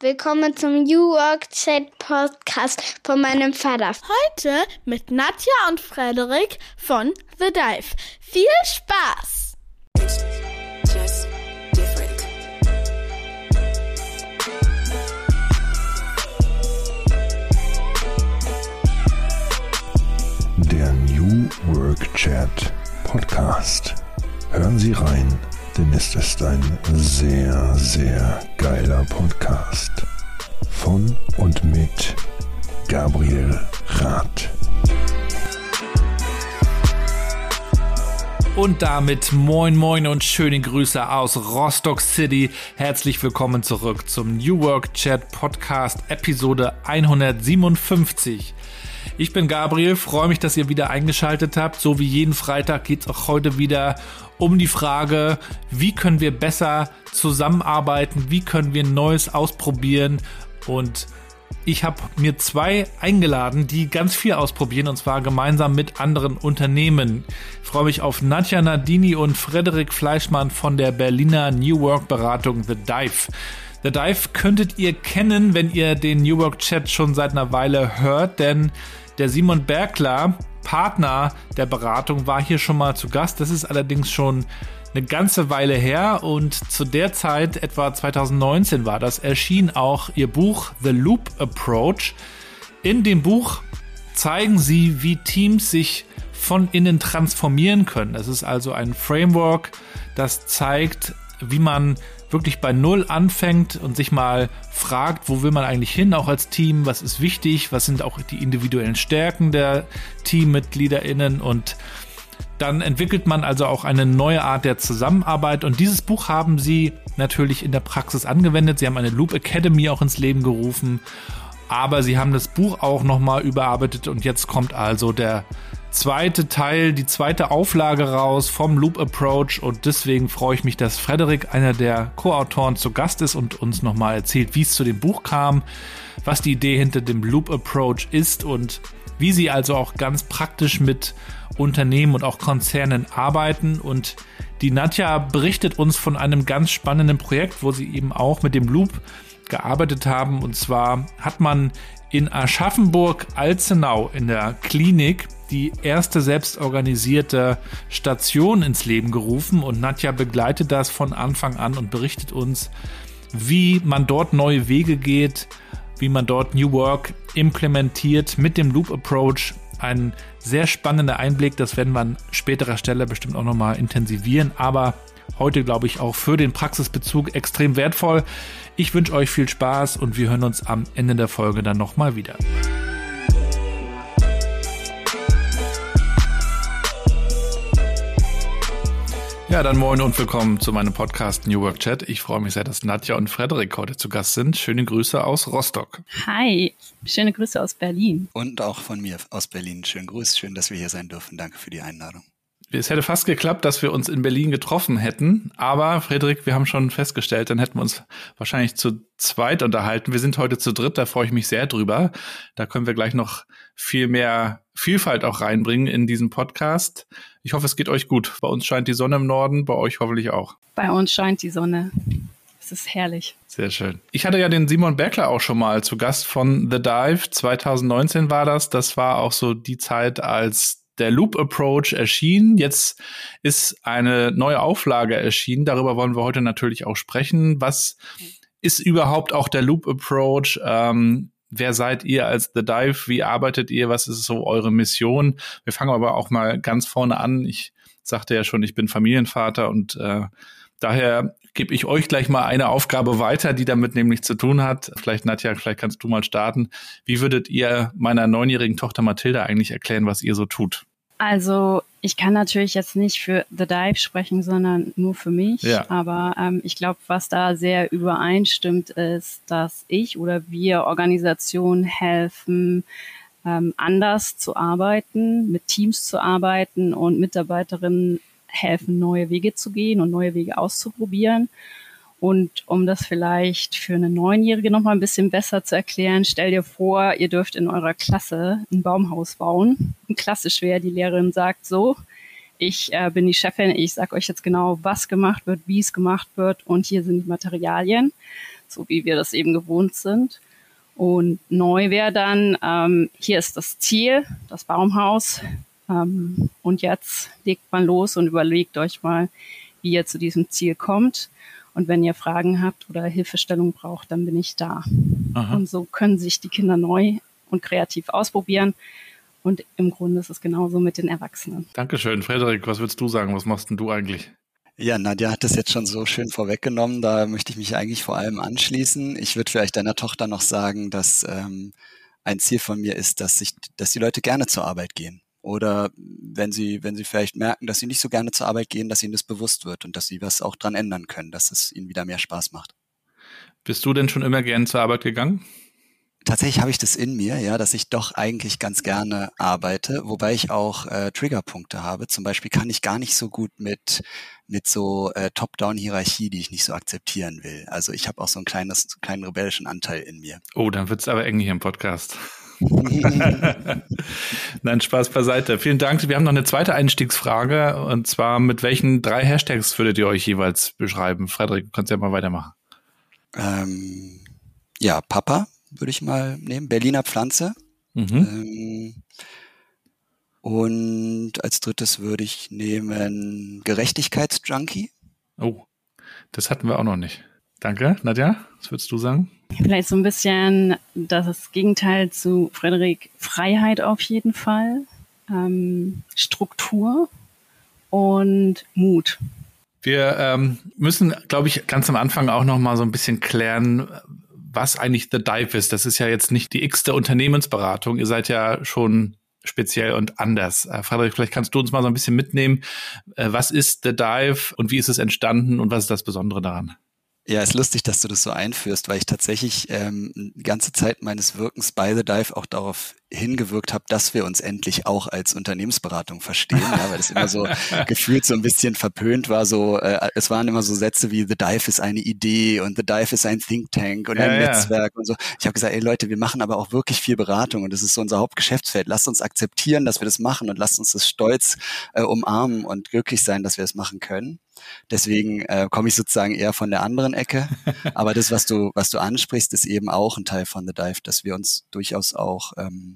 Willkommen zum New Work Chat Podcast von meinem Vater. Heute mit Nadja und Frederik von The Dive. Viel Spaß! Der New Work Chat Podcast. Hören Sie rein, denn es ist ein sehr, sehr geiler Podcast. Von und mit Gabriel Rath. Und damit moin moin und schöne Grüße aus Rostock City. Herzlich willkommen zurück zum New Work Chat Podcast Episode 157. Ich bin Gabriel, freue mich, dass ihr wieder eingeschaltet habt. So wie jeden Freitag geht es auch heute wieder um die Frage, wie können wir besser zusammenarbeiten, wie können wir Neues ausprobieren und ich habe mir zwei eingeladen, die ganz viel ausprobieren und zwar gemeinsam mit anderen Unternehmen. Ich freue mich auf Nadja Nadini und Frederik Fleischmann von der Berliner New Work Beratung The Dive. The Dive könntet ihr kennen, wenn ihr den New Work Chat schon seit einer Weile hört, denn der Simon Bergler, Partner der Beratung, war hier schon mal zu Gast. Das ist allerdings schon eine ganze Weile her und zu der Zeit, etwa 2019 war das, erschien auch ihr Buch The Loop Approach. In dem Buch zeigen sie, wie Teams sich von innen transformieren können. Das ist also ein Framework, das zeigt, wie man wirklich bei Null anfängt und sich mal fragt, wo will man eigentlich hin, auch als Team, was ist wichtig, was sind auch die individuellen Stärken der TeammitgliederInnen und dann entwickelt man also auch eine neue Art der Zusammenarbeit und dieses Buch haben sie natürlich in der Praxis angewendet. Sie haben eine Loop Academy auch ins Leben gerufen, aber sie haben das Buch auch nochmal überarbeitet und jetzt kommt also der zweite Teil, die zweite Auflage raus vom Loop Approach und deswegen freue ich mich, dass Frederik, einer der Co-Autoren, zu Gast ist und uns nochmal erzählt, wie es zu dem Buch kam, was die Idee hinter dem Loop Approach ist und wie sie also auch ganz praktisch mit Unternehmen und auch Konzernen arbeiten. Und die Nadja berichtet uns von einem ganz spannenden Projekt, wo sie eben auch mit dem Loop gearbeitet haben. Und zwar hat man in Aschaffenburg-Alzenau in der Klinik die erste selbstorganisierte Station ins Leben gerufen und Nadja begleitet das von Anfang an und berichtet uns, wie man dort neue Wege geht, wie man dort New Work implementiert mit dem Loop Approach. Ein sehr spannender Einblick, das werden wir an späterer Stelle bestimmt auch nochmal intensivieren, aber heute glaube ich auch für den Praxisbezug extrem wertvoll. Ich wünsche euch viel Spaß und wir hören uns am Ende der Folge dann nochmal wieder. Ja, dann moin und willkommen zu meinem Podcast New Work Chat. Ich freue mich sehr, dass Nadja und Frederik heute zu Gast sind. Schöne Grüße aus Rostock. Hi, schöne Grüße aus Berlin. Und auch von mir aus Berlin. Schönen Gruß, schön, dass wir hier sein dürfen. Danke für die Einladung. Es hätte fast geklappt, dass wir uns in Berlin getroffen hätten, aber Frederik, wir haben schon festgestellt, dann hätten wir uns wahrscheinlich zu zweit unterhalten. Wir sind heute zu dritt, da freue ich mich sehr drüber. Da können wir gleich noch viel mehr Vielfalt auch reinbringen in diesen Podcast. Ich hoffe, es geht euch gut. Bei uns scheint die Sonne im Norden, bei euch hoffentlich auch. Bei uns scheint die Sonne. Es ist herrlich. Sehr schön. Ich hatte ja den Simon Bergler auch schon mal zu Gast von The Dive. 2019 war das. Das war auch so die Zeit, als der Loop Approach erschien. Jetzt ist eine neue Auflage erschienen. Darüber wollen wir heute natürlich auch sprechen. Was ist überhaupt auch der Loop Approach? Ähm, wer seid ihr als The Dive? Wie arbeitet ihr? Was ist so eure Mission? Wir fangen aber auch mal ganz vorne an. Ich sagte ja schon, ich bin Familienvater und äh, daher gebe ich euch gleich mal eine Aufgabe weiter, die damit nämlich zu tun hat. Vielleicht, Nadja, vielleicht kannst du mal starten. Wie würdet ihr meiner neunjährigen Tochter Mathilda eigentlich erklären, was ihr so tut? Also ich kann natürlich jetzt nicht für The Dive sprechen, sondern nur für mich. Ja. Aber ähm, ich glaube, was da sehr übereinstimmt, ist, dass ich oder wir Organisationen helfen, ähm, anders zu arbeiten, mit Teams zu arbeiten und Mitarbeiterinnen helfen, neue Wege zu gehen und neue Wege auszuprobieren. Und um das vielleicht für eine Neunjährige noch mal ein bisschen besser zu erklären, stell dir vor, ihr dürft in eurer Klasse ein Baumhaus bauen. Klassisch wäre, die Lehrerin sagt so, ich äh, bin die Chefin, ich sage euch jetzt genau, was gemacht wird, wie es gemacht wird und hier sind die Materialien. so wie wir das eben gewohnt sind. Und neu wäre dann, ähm, hier ist das Ziel, das Baumhaus. Ähm, und jetzt legt man los und überlegt euch mal, wie ihr zu diesem Ziel kommt. Und wenn ihr Fragen habt oder Hilfestellung braucht, dann bin ich da. Aha. Und so können sich die Kinder neu und kreativ ausprobieren. Und im Grunde ist es genauso mit den Erwachsenen. Dankeschön. Frederik, was würdest du sagen? Was machst denn du eigentlich? Ja, Nadja hat das jetzt schon so schön vorweggenommen. Da möchte ich mich eigentlich vor allem anschließen. Ich würde vielleicht deiner Tochter noch sagen, dass ähm, ein Ziel von mir ist, dass sich, dass die Leute gerne zur Arbeit gehen. Oder wenn sie, wenn sie vielleicht merken, dass sie nicht so gerne zur Arbeit gehen, dass ihnen das bewusst wird und dass sie was auch dran ändern können, dass es ihnen wieder mehr Spaß macht. Bist du denn schon immer gern zur Arbeit gegangen? Tatsächlich habe ich das in mir, ja, dass ich doch eigentlich ganz gerne arbeite, wobei ich auch äh, Triggerpunkte habe. Zum Beispiel kann ich gar nicht so gut mit mit so äh, Top-Down-Hierarchie, die ich nicht so akzeptieren will. Also ich habe auch so ein kleines, kleinen rebellischen Anteil in mir. Oh, dann wird's aber eng hier im Podcast. Nein, Spaß beiseite. Vielen Dank. Wir haben noch eine zweite Einstiegsfrage und zwar mit welchen drei Hashtags würdet ihr euch jeweils beschreiben? Frederik, du kannst ja mal weitermachen. Ähm, ja, Papa würde ich mal nehmen. Berliner Pflanze. Mhm. Ähm, und als drittes würde ich nehmen Gerechtigkeitsjunkie. Oh, das hatten wir auch noch nicht. Danke, Nadja. Was würdest du sagen? Vielleicht so ein bisschen das Gegenteil zu Frederik. Freiheit auf jeden Fall, ähm, Struktur und Mut. Wir ähm, müssen, glaube ich, ganz am Anfang auch noch mal so ein bisschen klären, was eigentlich The Dive ist. Das ist ja jetzt nicht die x-te Unternehmensberatung. Ihr seid ja schon speziell und anders. Äh, Frederik, vielleicht kannst du uns mal so ein bisschen mitnehmen. Äh, was ist The Dive und wie ist es entstanden und was ist das Besondere daran? Ja, ist lustig, dass du das so einführst, weil ich tatsächlich ähm, die ganze Zeit meines Wirkens bei The Dive auch darauf hingewirkt habe, dass wir uns endlich auch als Unternehmensberatung verstehen, ja, weil es immer so gefühlt so ein bisschen verpönt war. So, äh, es waren immer so Sätze wie The Dive ist eine Idee und The Dive ist ein Think Tank und ein ja, Netzwerk ja. und so. Ich habe gesagt, ey Leute, wir machen aber auch wirklich viel Beratung und das ist so unser Hauptgeschäftsfeld. Lasst uns akzeptieren, dass wir das machen und lasst uns das stolz äh, umarmen und glücklich sein, dass wir es das machen können. Deswegen äh, komme ich sozusagen eher von der anderen Ecke. Aber das, was du, was du ansprichst, ist eben auch ein Teil von The Dive, dass wir uns durchaus auch ähm,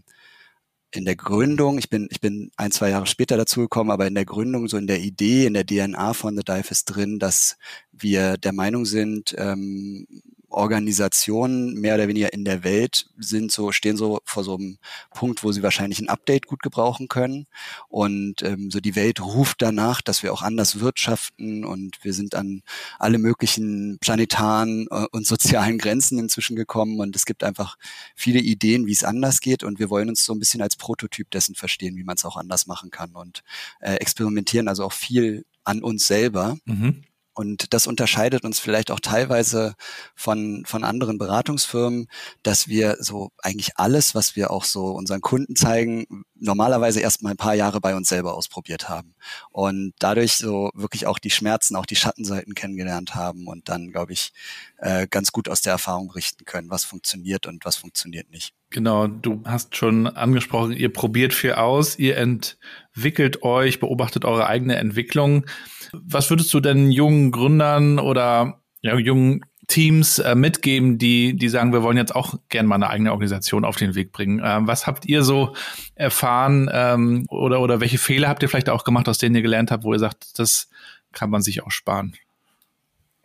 in der Gründung, ich bin, ich bin ein, zwei Jahre später dazugekommen, aber in der Gründung, so in der Idee, in der DNA von The Dive ist drin, dass wir der Meinung sind, ähm, Organisationen mehr oder weniger in der Welt sind so, stehen so vor so einem Punkt, wo sie wahrscheinlich ein Update gut gebrauchen können. Und ähm, so die Welt ruft danach, dass wir auch anders wirtschaften und wir sind an alle möglichen planetaren äh, und sozialen Grenzen inzwischen gekommen und es gibt einfach viele Ideen, wie es anders geht und wir wollen uns so ein bisschen als Prototyp dessen verstehen, wie man es auch anders machen kann und äh, experimentieren also auch viel an uns selber. Mhm. Und das unterscheidet uns vielleicht auch teilweise von, von anderen Beratungsfirmen, dass wir so eigentlich alles, was wir auch so unseren Kunden zeigen, normalerweise erst mal ein paar Jahre bei uns selber ausprobiert haben. Und dadurch so wirklich auch die Schmerzen, auch die Schattenseiten kennengelernt haben und dann, glaube ich, äh, ganz gut aus der Erfahrung berichten können, was funktioniert und was funktioniert nicht. Genau, du hast schon angesprochen, ihr probiert viel aus, ihr entwickelt euch, beobachtet eure eigene Entwicklung. Was würdest du denn jungen Gründern oder ja, jungen Teams äh, mitgeben, die, die sagen, wir wollen jetzt auch gerne mal eine eigene Organisation auf den Weg bringen? Ähm, was habt ihr so erfahren ähm, oder, oder welche Fehler habt ihr vielleicht auch gemacht, aus denen ihr gelernt habt, wo ihr sagt, das kann man sich auch sparen?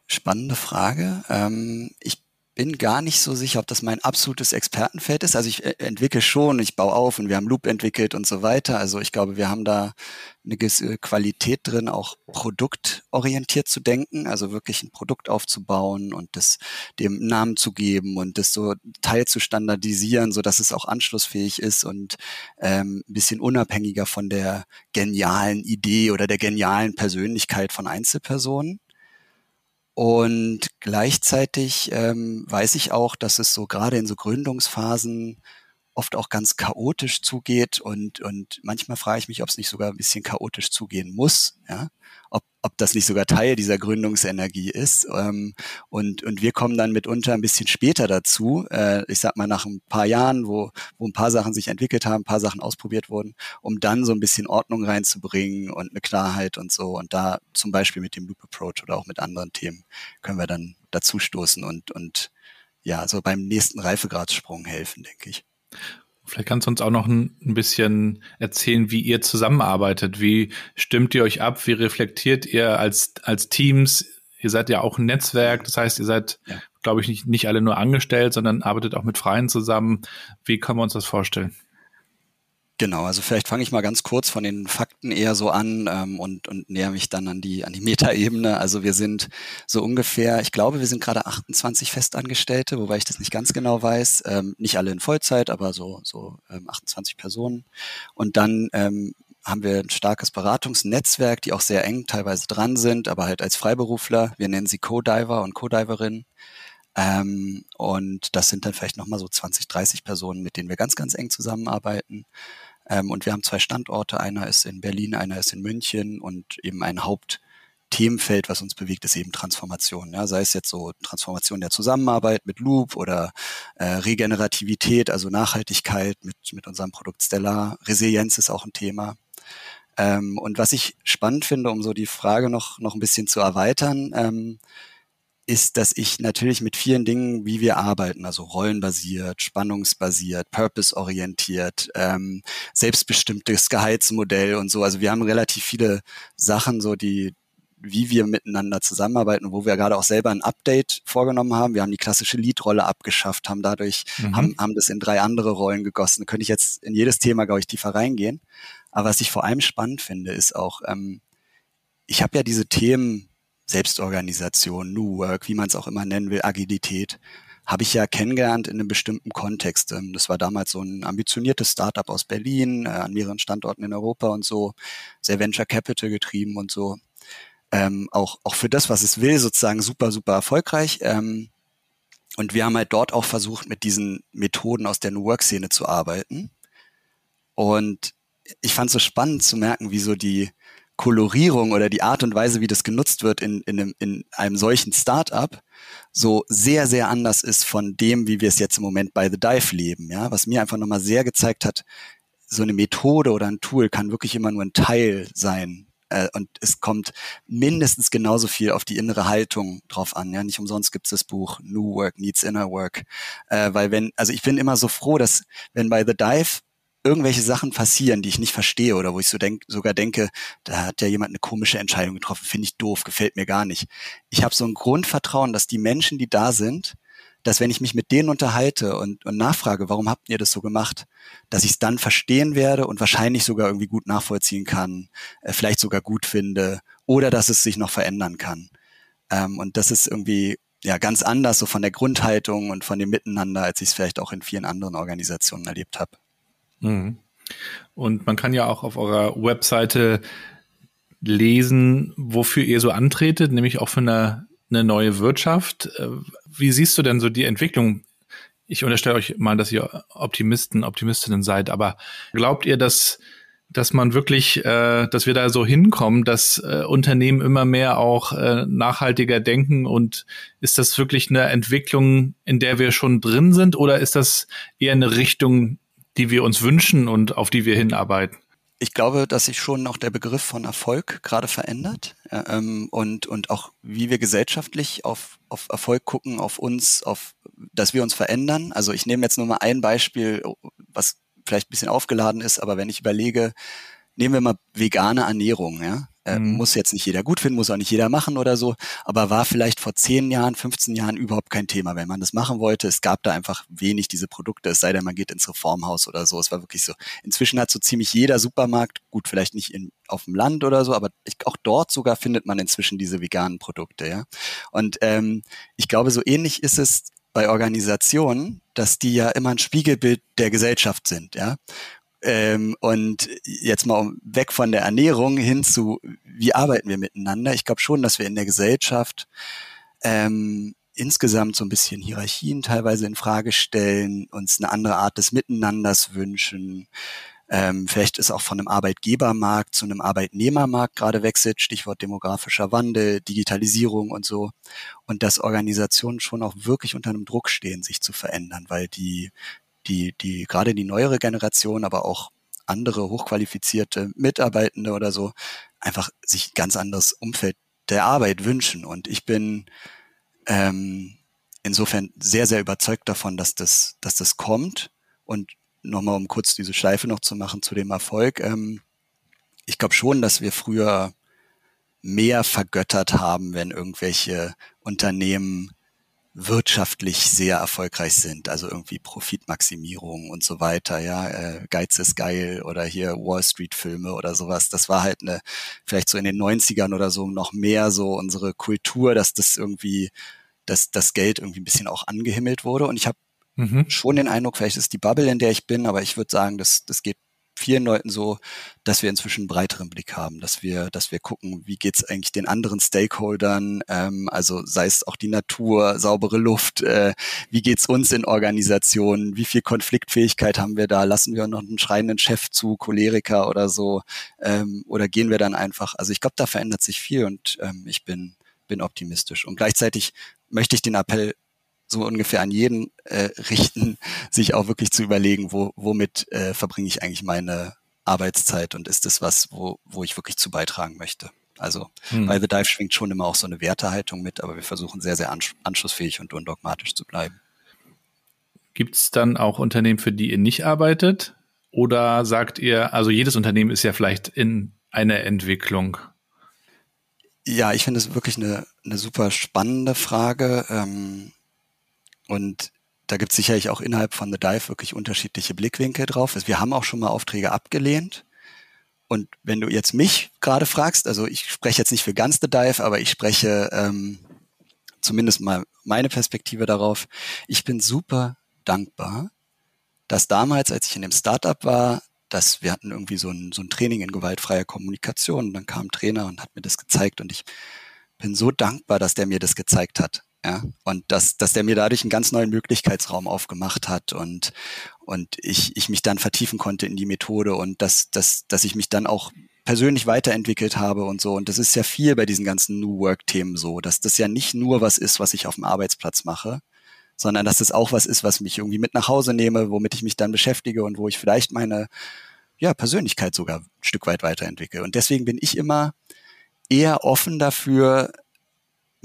Spannende Frage. Ähm, ich bin gar nicht so sicher, ob das mein absolutes Expertenfeld ist. Also ich äh, entwickle schon, ich baue auf und wir haben Loop entwickelt und so weiter. Also ich glaube, wir haben da eine gewisse Qualität drin, auch produktorientiert zu denken, also wirklich ein Produkt aufzubauen und das dem Namen zu geben und das so teil zu standardisieren, so dass es auch anschlussfähig ist und ähm, ein bisschen unabhängiger von der genialen Idee oder der genialen Persönlichkeit von Einzelpersonen. Und gleichzeitig ähm, weiß ich auch, dass es so gerade in so Gründungsphasen oft auch ganz chaotisch zugeht und, und manchmal frage ich mich, ob es nicht sogar ein bisschen chaotisch zugehen muss, ja, ob, ob das nicht sogar Teil dieser Gründungsenergie ist. Ähm, und, und wir kommen dann mitunter ein bisschen später dazu, äh, ich sag mal nach ein paar Jahren, wo, wo ein paar Sachen sich entwickelt haben, ein paar Sachen ausprobiert wurden, um dann so ein bisschen Ordnung reinzubringen und eine Klarheit und so. Und da zum Beispiel mit dem Loop Approach oder auch mit anderen Themen können wir dann dazu stoßen und, und ja, so beim nächsten Reifegradssprung helfen, denke ich. Vielleicht kannst du uns auch noch ein, ein, bisschen erzählen, wie ihr zusammenarbeitet. Wie stimmt ihr euch ab? Wie reflektiert ihr als, als Teams? Ihr seid ja auch ein Netzwerk, das heißt, ihr seid, ja. glaube ich, nicht, nicht alle nur angestellt, sondern arbeitet auch mit Freien zusammen. Wie können wir uns das vorstellen? Genau, also vielleicht fange ich mal ganz kurz von den Fakten eher so an ähm, und, und näher mich dann an die, an die Metaebene. Also wir sind so ungefähr, ich glaube, wir sind gerade 28 Festangestellte, wobei ich das nicht ganz genau weiß. Ähm, nicht alle in Vollzeit, aber so, so ähm, 28 Personen. Und dann ähm, haben wir ein starkes Beratungsnetzwerk, die auch sehr eng teilweise dran sind, aber halt als Freiberufler. Wir nennen sie Co-Diver und Co-Diverinnen. Ähm, und das sind dann vielleicht nochmal so 20, 30 Personen, mit denen wir ganz, ganz eng zusammenarbeiten. Ähm, und wir haben zwei Standorte. Einer ist in Berlin, einer ist in München und eben ein Hauptthemenfeld, was uns bewegt, ist eben Transformation. Ja, sei es jetzt so Transformation der Zusammenarbeit mit Loop oder äh, Regenerativität, also Nachhaltigkeit mit, mit unserem Produkt Stellar. Resilienz ist auch ein Thema. Ähm, und was ich spannend finde, um so die Frage noch, noch ein bisschen zu erweitern, ähm, ist, dass ich natürlich mit vielen Dingen, wie wir arbeiten, also rollenbasiert, spannungsbasiert, purpose-orientiert, ähm, selbstbestimmtes Gehaltsmodell und so. Also wir haben relativ viele Sachen, so die, wie wir miteinander zusammenarbeiten, wo wir gerade auch selber ein Update vorgenommen haben. Wir haben die klassische Lead-Rolle abgeschafft, haben dadurch, mhm. haben, haben das in drei andere Rollen gegossen. Da könnte ich jetzt in jedes Thema, glaube ich, tiefer reingehen. Aber was ich vor allem spannend finde, ist auch, ähm, ich habe ja diese Themen Selbstorganisation, New Work, wie man es auch immer nennen will, Agilität, habe ich ja kennengelernt in einem bestimmten Kontext. Ähm, das war damals so ein ambitioniertes Startup aus Berlin, äh, an mehreren Standorten in Europa und so, sehr Venture Capital getrieben und so. Ähm, auch, auch für das, was es will, sozusagen super, super erfolgreich. Ähm, und wir haben halt dort auch versucht, mit diesen Methoden aus der New Work-Szene zu arbeiten. Und ich fand es so spannend zu merken, wie so die, Kolorierung oder die Art und Weise, wie das genutzt wird in, in, einem, in einem solchen Startup, so sehr, sehr anders ist von dem, wie wir es jetzt im Moment bei The Dive leben. Ja, was mir einfach nochmal sehr gezeigt hat, so eine Methode oder ein Tool kann wirklich immer nur ein Teil sein. Äh, und es kommt mindestens genauso viel auf die innere Haltung drauf an. Ja, nicht umsonst gibt es das Buch New Work Needs Inner Work. Äh, weil wenn, also ich bin immer so froh, dass wenn bei The Dive irgendwelche Sachen passieren, die ich nicht verstehe oder wo ich so denk, sogar denke, da hat ja jemand eine komische Entscheidung getroffen, finde ich doof, gefällt mir gar nicht. Ich habe so ein Grundvertrauen, dass die Menschen, die da sind, dass wenn ich mich mit denen unterhalte und, und nachfrage, warum habt ihr das so gemacht, dass ich es dann verstehen werde und wahrscheinlich sogar irgendwie gut nachvollziehen kann, äh, vielleicht sogar gut finde oder dass es sich noch verändern kann. Ähm, und das ist irgendwie ja ganz anders so von der Grundhaltung und von dem Miteinander, als ich es vielleicht auch in vielen anderen Organisationen erlebt habe. Mhm. Und man kann ja auch auf eurer Webseite lesen, wofür ihr so antretet, nämlich auch für eine, eine neue Wirtschaft. Äh, wie siehst du denn so die Entwicklung? Ich unterstelle euch mal, dass ihr Optimisten, Optimistinnen seid, aber glaubt ihr, dass dass man wirklich, äh, dass wir da so hinkommen, dass äh, Unternehmen immer mehr auch äh, nachhaltiger denken und ist das wirklich eine Entwicklung, in der wir schon drin sind oder ist das eher eine Richtung, die wir uns wünschen und auf die wir hinarbeiten? Ich glaube, dass sich schon noch der Begriff von Erfolg gerade verändert ähm, und, und auch wie wir gesellschaftlich auf, auf Erfolg gucken, auf uns, auf dass wir uns verändern. Also ich nehme jetzt nur mal ein Beispiel, was vielleicht ein bisschen aufgeladen ist, aber wenn ich überlege, nehmen wir mal vegane Ernährung, ja. Äh, mhm. Muss jetzt nicht jeder gut finden, muss auch nicht jeder machen oder so, aber war vielleicht vor 10 Jahren, 15 Jahren überhaupt kein Thema, wenn man das machen wollte. Es gab da einfach wenig diese Produkte, es sei denn, man geht ins Reformhaus oder so. Es war wirklich so. Inzwischen hat so ziemlich jeder Supermarkt, gut, vielleicht nicht in, auf dem Land oder so, aber ich, auch dort sogar findet man inzwischen diese veganen Produkte, ja. Und ähm, ich glaube, so ähnlich ist es bei Organisationen, dass die ja immer ein Spiegelbild der Gesellschaft sind, ja. Ähm, und jetzt mal weg von der Ernährung hin zu, wie arbeiten wir miteinander? Ich glaube schon, dass wir in der Gesellschaft ähm, insgesamt so ein bisschen Hierarchien teilweise in Frage stellen, uns eine andere Art des Miteinanders wünschen. Ähm, vielleicht ist auch von einem Arbeitgebermarkt zu einem Arbeitnehmermarkt gerade wechselt, Stichwort demografischer Wandel, Digitalisierung und so. Und dass Organisationen schon auch wirklich unter einem Druck stehen, sich zu verändern, weil die die, die gerade die neuere Generation, aber auch andere hochqualifizierte Mitarbeitende oder so einfach sich ein ganz anderes Umfeld der Arbeit wünschen. Und ich bin ähm, insofern sehr, sehr überzeugt davon, dass das, dass das kommt. Und nochmal, um kurz diese Schleife noch zu machen zu dem Erfolg. Ähm, ich glaube schon, dass wir früher mehr vergöttert haben, wenn irgendwelche Unternehmen wirtschaftlich sehr erfolgreich sind, also irgendwie Profitmaximierung und so weiter, ja, äh, Geiz ist geil oder hier Wall Street Filme oder sowas. Das war halt eine, vielleicht so in den 90ern oder so noch mehr so unsere Kultur, dass das irgendwie, dass das Geld irgendwie ein bisschen auch angehimmelt wurde. Und ich habe mhm. schon den Eindruck, vielleicht ist die Bubble, in der ich bin, aber ich würde sagen, das, das geht vielen Leuten so, dass wir inzwischen einen breiteren Blick haben, dass wir, dass wir gucken, wie geht's eigentlich den anderen Stakeholdern, ähm, also sei es auch die Natur, saubere Luft, äh, wie geht's uns in Organisationen, wie viel Konfliktfähigkeit haben wir da, lassen wir noch einen schreienden Chef zu, Choleriker oder so, ähm, oder gehen wir dann einfach, also ich glaube, da verändert sich viel und ähm, ich bin, bin optimistisch. Und gleichzeitig möchte ich den Appell so ungefähr an jeden äh, richten, sich auch wirklich zu überlegen, wo, womit äh, verbringe ich eigentlich meine Arbeitszeit und ist das was, wo, wo ich wirklich zu beitragen möchte. Also hm. bei The Dive schwingt schon immer auch so eine Wertehaltung mit, aber wir versuchen sehr, sehr anschlussfähig und undogmatisch zu bleiben. Gibt es dann auch Unternehmen, für die ihr nicht arbeitet? Oder sagt ihr, also jedes Unternehmen ist ja vielleicht in einer Entwicklung? Ja, ich finde es wirklich eine, eine super spannende Frage. Ähm, und da gibt es sicherlich auch innerhalb von The Dive wirklich unterschiedliche Blickwinkel drauf. Also wir haben auch schon mal Aufträge abgelehnt. Und wenn du jetzt mich gerade fragst, also ich spreche jetzt nicht für ganz The Dive, aber ich spreche ähm, zumindest mal meine Perspektive darauf. Ich bin super dankbar, dass damals, als ich in dem Startup war, dass wir hatten irgendwie so ein, so ein Training in gewaltfreier Kommunikation. Und dann kam ein Trainer und hat mir das gezeigt und ich bin so dankbar, dass der mir das gezeigt hat. Ja, und dass, dass der mir dadurch einen ganz neuen Möglichkeitsraum aufgemacht hat und, und ich, ich mich dann vertiefen konnte in die Methode und dass, dass, dass ich mich dann auch persönlich weiterentwickelt habe und so. Und das ist ja viel bei diesen ganzen New Work-Themen so, dass das ja nicht nur was ist, was ich auf dem Arbeitsplatz mache, sondern dass das auch was ist, was mich irgendwie mit nach Hause nehme, womit ich mich dann beschäftige und wo ich vielleicht meine ja, Persönlichkeit sogar ein Stück weit weiterentwickle. Und deswegen bin ich immer eher offen dafür,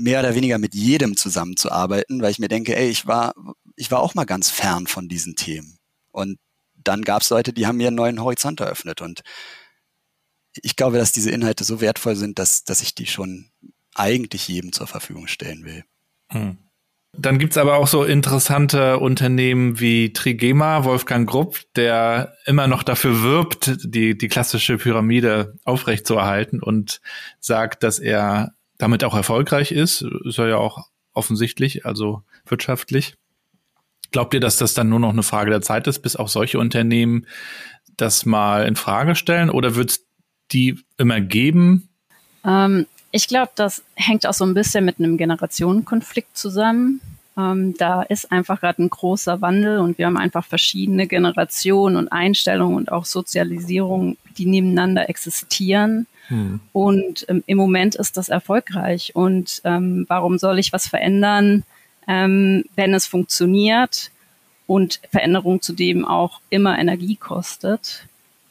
mehr oder weniger mit jedem zusammenzuarbeiten, weil ich mir denke, ey, ich war, ich war auch mal ganz fern von diesen Themen. Und dann gab es Leute, die haben mir einen neuen Horizont eröffnet. Und ich glaube, dass diese Inhalte so wertvoll sind, dass, dass ich die schon eigentlich jedem zur Verfügung stellen will. Hm. Dann gibt's aber auch so interessante Unternehmen wie Trigema, Wolfgang Grupp, der immer noch dafür wirbt, die, die klassische Pyramide aufrechtzuerhalten und sagt, dass er damit auch erfolgreich ist, ist er ja auch offensichtlich, also wirtschaftlich. Glaubt ihr, dass das dann nur noch eine Frage der Zeit ist, bis auch solche Unternehmen das mal in Frage stellen oder wird es die immer geben? Ähm, ich glaube, das hängt auch so ein bisschen mit einem Generationenkonflikt zusammen. Ähm, da ist einfach gerade ein großer Wandel und wir haben einfach verschiedene Generationen und Einstellungen und auch Sozialisierung, die nebeneinander existieren. Hm. Und ähm, im Moment ist das erfolgreich. Und ähm, warum soll ich was verändern, ähm, wenn es funktioniert und Veränderung zudem auch immer Energie kostet?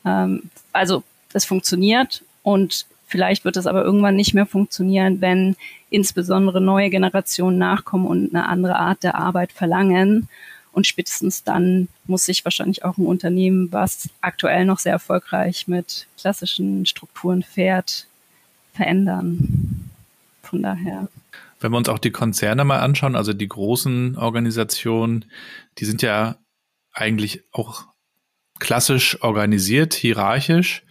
Ähm, also es funktioniert und vielleicht wird es aber irgendwann nicht mehr funktionieren, wenn insbesondere neue Generationen nachkommen und eine andere Art der Arbeit verlangen. Und spätestens dann muss sich wahrscheinlich auch ein Unternehmen, was aktuell noch sehr erfolgreich mit klassischen Strukturen fährt, verändern. Von daher. Wenn wir uns auch die Konzerne mal anschauen, also die großen Organisationen, die sind ja eigentlich auch klassisch organisiert, hierarchisch.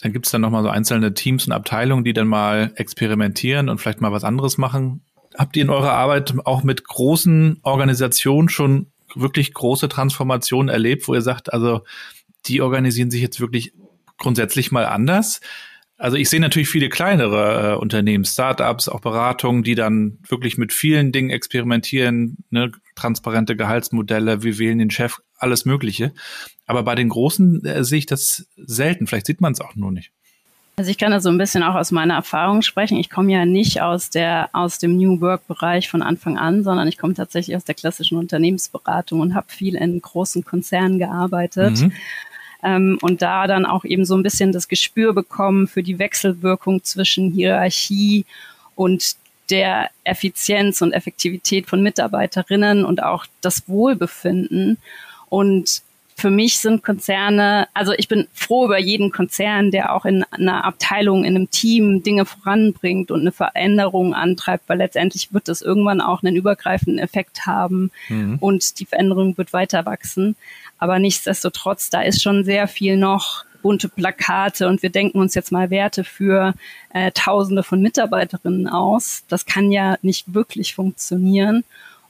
Dann gibt es dann nochmal so einzelne Teams und Abteilungen, die dann mal experimentieren und vielleicht mal was anderes machen. Habt ihr in eurer Arbeit auch mit großen Organisationen schon wirklich große Transformationen erlebt, wo ihr sagt, also die organisieren sich jetzt wirklich grundsätzlich mal anders? Also ich sehe natürlich viele kleinere äh, Unternehmen, Startups, auch Beratungen, die dann wirklich mit vielen Dingen experimentieren, ne, transparente Gehaltsmodelle, wir wählen den Chef, alles Mögliche. Aber bei den Großen äh, sehe ich das selten. Vielleicht sieht man es auch nur nicht. Also ich kann da so ein bisschen auch aus meiner Erfahrung sprechen. Ich komme ja nicht aus der aus dem New Work Bereich von Anfang an, sondern ich komme tatsächlich aus der klassischen Unternehmensberatung und habe viel in großen Konzernen gearbeitet. Mhm. Ähm, und da dann auch eben so ein bisschen das Gespür bekommen für die Wechselwirkung zwischen Hierarchie und der Effizienz und Effektivität von Mitarbeiterinnen und auch das Wohlbefinden. Und für mich sind Konzerne, also ich bin froh über jeden Konzern, der auch in einer Abteilung, in einem Team Dinge voranbringt und eine Veränderung antreibt, weil letztendlich wird das irgendwann auch einen übergreifenden Effekt haben mhm. und die Veränderung wird weiter wachsen. Aber nichtsdestotrotz, da ist schon sehr viel noch bunte Plakate und wir denken uns jetzt mal Werte für äh, Tausende von Mitarbeiterinnen aus. Das kann ja nicht wirklich funktionieren.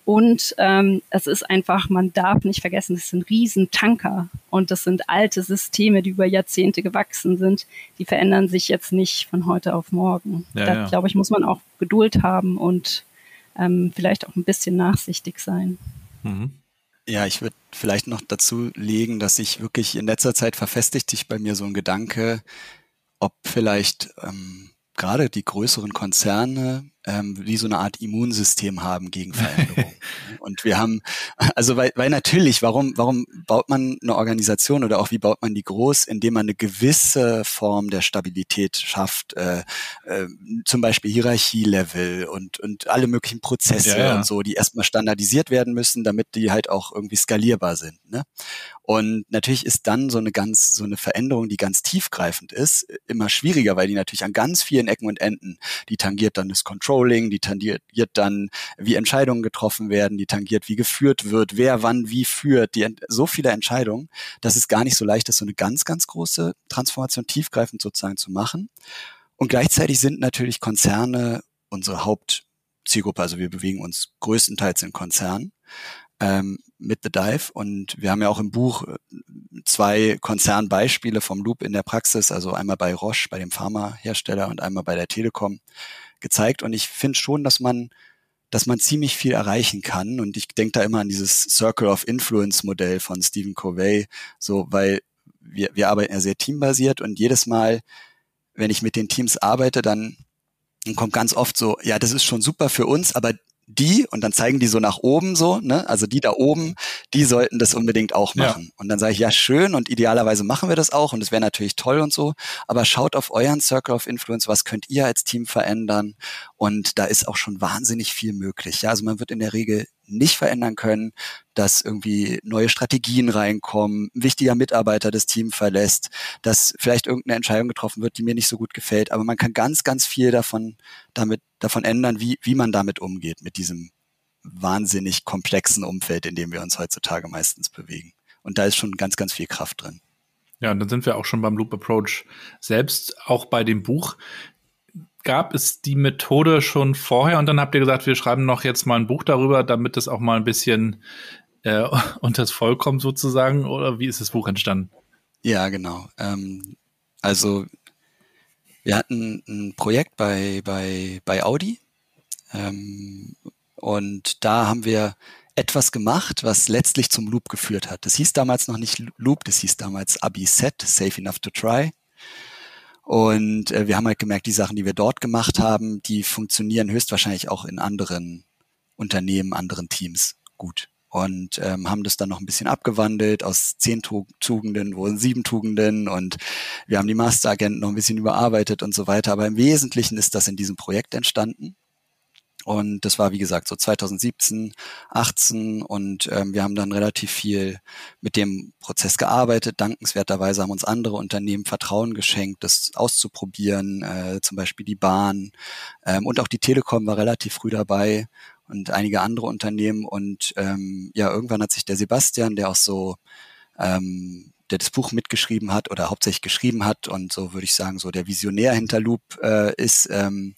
Und ähm, es ist einfach, man darf nicht vergessen, es sind Riesentanker und das sind alte Systeme, die über Jahrzehnte gewachsen sind. Die verändern sich jetzt nicht von heute auf morgen. Ja, da, ja. glaube ich, muss man auch Geduld haben und ähm, vielleicht auch ein bisschen nachsichtig sein. Mhm. Ja, ich würde vielleicht noch dazu legen, dass sich wirklich in letzter Zeit verfestigt sich bei mir so ein Gedanke, ob vielleicht ähm, gerade die größeren Konzerne ähm, wie so eine Art Immunsystem haben gegen Veränderung. und wir haben, also weil, weil natürlich, warum, warum baut man eine Organisation oder auch wie baut man die groß, indem man eine gewisse Form der Stabilität schafft, äh, äh, zum Beispiel Hierarchielevel und, und alle möglichen Prozesse ja, ja. und so, die erstmal standardisiert werden müssen, damit die halt auch irgendwie skalierbar sind. Ne? Und natürlich ist dann so eine ganz, so eine Veränderung, die ganz tiefgreifend ist, immer schwieriger, weil die natürlich an ganz vielen Ecken und Enden, die tangiert dann das Controlling, die tangiert dann, wie Entscheidungen getroffen werden, die tangiert, wie geführt wird, wer wann wie führt, die, so viele Entscheidungen, dass es gar nicht so leicht ist, so eine ganz, ganz große Transformation tiefgreifend sozusagen zu machen. Und gleichzeitig sind natürlich Konzerne unsere Hauptzielgruppe, also wir bewegen uns größtenteils in Konzernen ähm, mit The Dive. Und wir haben ja auch im Buch äh, zwei Konzernbeispiele vom Loop in der Praxis, also einmal bei Roche, bei dem Pharmahersteller und einmal bei der Telekom gezeigt. Und ich finde schon, dass man dass man ziemlich viel erreichen kann. Und ich denke da immer an dieses Circle of Influence Modell von Stephen Covey, so, weil wir, wir arbeiten ja sehr teambasiert und jedes Mal, wenn ich mit den Teams arbeite, dann, dann kommt ganz oft so, ja, das ist schon super für uns, aber die, und dann zeigen die so nach oben so, ne, also die da oben, die sollten das unbedingt auch machen. Ja. Und dann sage ich, ja, schön und idealerweise machen wir das auch und es wäre natürlich toll und so, aber schaut auf euren Circle of Influence, was könnt ihr als Team verändern? Und da ist auch schon wahnsinnig viel möglich. Ja, also man wird in der Regel nicht verändern können, dass irgendwie neue Strategien reinkommen, ein wichtiger Mitarbeiter das Team verlässt, dass vielleicht irgendeine Entscheidung getroffen wird, die mir nicht so gut gefällt. Aber man kann ganz, ganz viel davon, damit, davon ändern, wie, wie man damit umgeht, mit diesem wahnsinnig komplexen Umfeld, in dem wir uns heutzutage meistens bewegen. Und da ist schon ganz, ganz viel Kraft drin. Ja, und dann sind wir auch schon beim Loop Approach selbst, auch bei dem Buch gab es die Methode schon vorher und dann habt ihr gesagt, wir schreiben noch jetzt mal ein Buch darüber, damit es auch mal ein bisschen äh, unters Volk kommt sozusagen? Oder wie ist das Buch entstanden? Ja, genau. Ähm, also wir hatten ein Projekt bei, bei, bei Audi ähm, und da haben wir etwas gemacht, was letztlich zum Loop geführt hat. Das hieß damals noch nicht Loop, das hieß damals Abi-Set, Safe Enough to Try. Und äh, wir haben halt gemerkt, die Sachen, die wir dort gemacht haben, die funktionieren höchstwahrscheinlich auch in anderen Unternehmen, anderen Teams gut. Und ähm, haben das dann noch ein bisschen abgewandelt. Aus zehn Tugenden wurden sieben Tugenden und wir haben die Masteragenten noch ein bisschen überarbeitet und so weiter. Aber im Wesentlichen ist das in diesem Projekt entstanden. Und das war, wie gesagt, so 2017, 18 und ähm, wir haben dann relativ viel mit dem Prozess gearbeitet. Dankenswerterweise haben uns andere Unternehmen Vertrauen geschenkt, das auszuprobieren, äh, zum Beispiel die Bahn ähm, und auch die Telekom war relativ früh dabei und einige andere Unternehmen. Und ähm, ja, irgendwann hat sich der Sebastian, der auch so ähm, der das Buch mitgeschrieben hat oder hauptsächlich geschrieben hat und so würde ich sagen, so der Visionär hinter Loop äh, ist, ähm,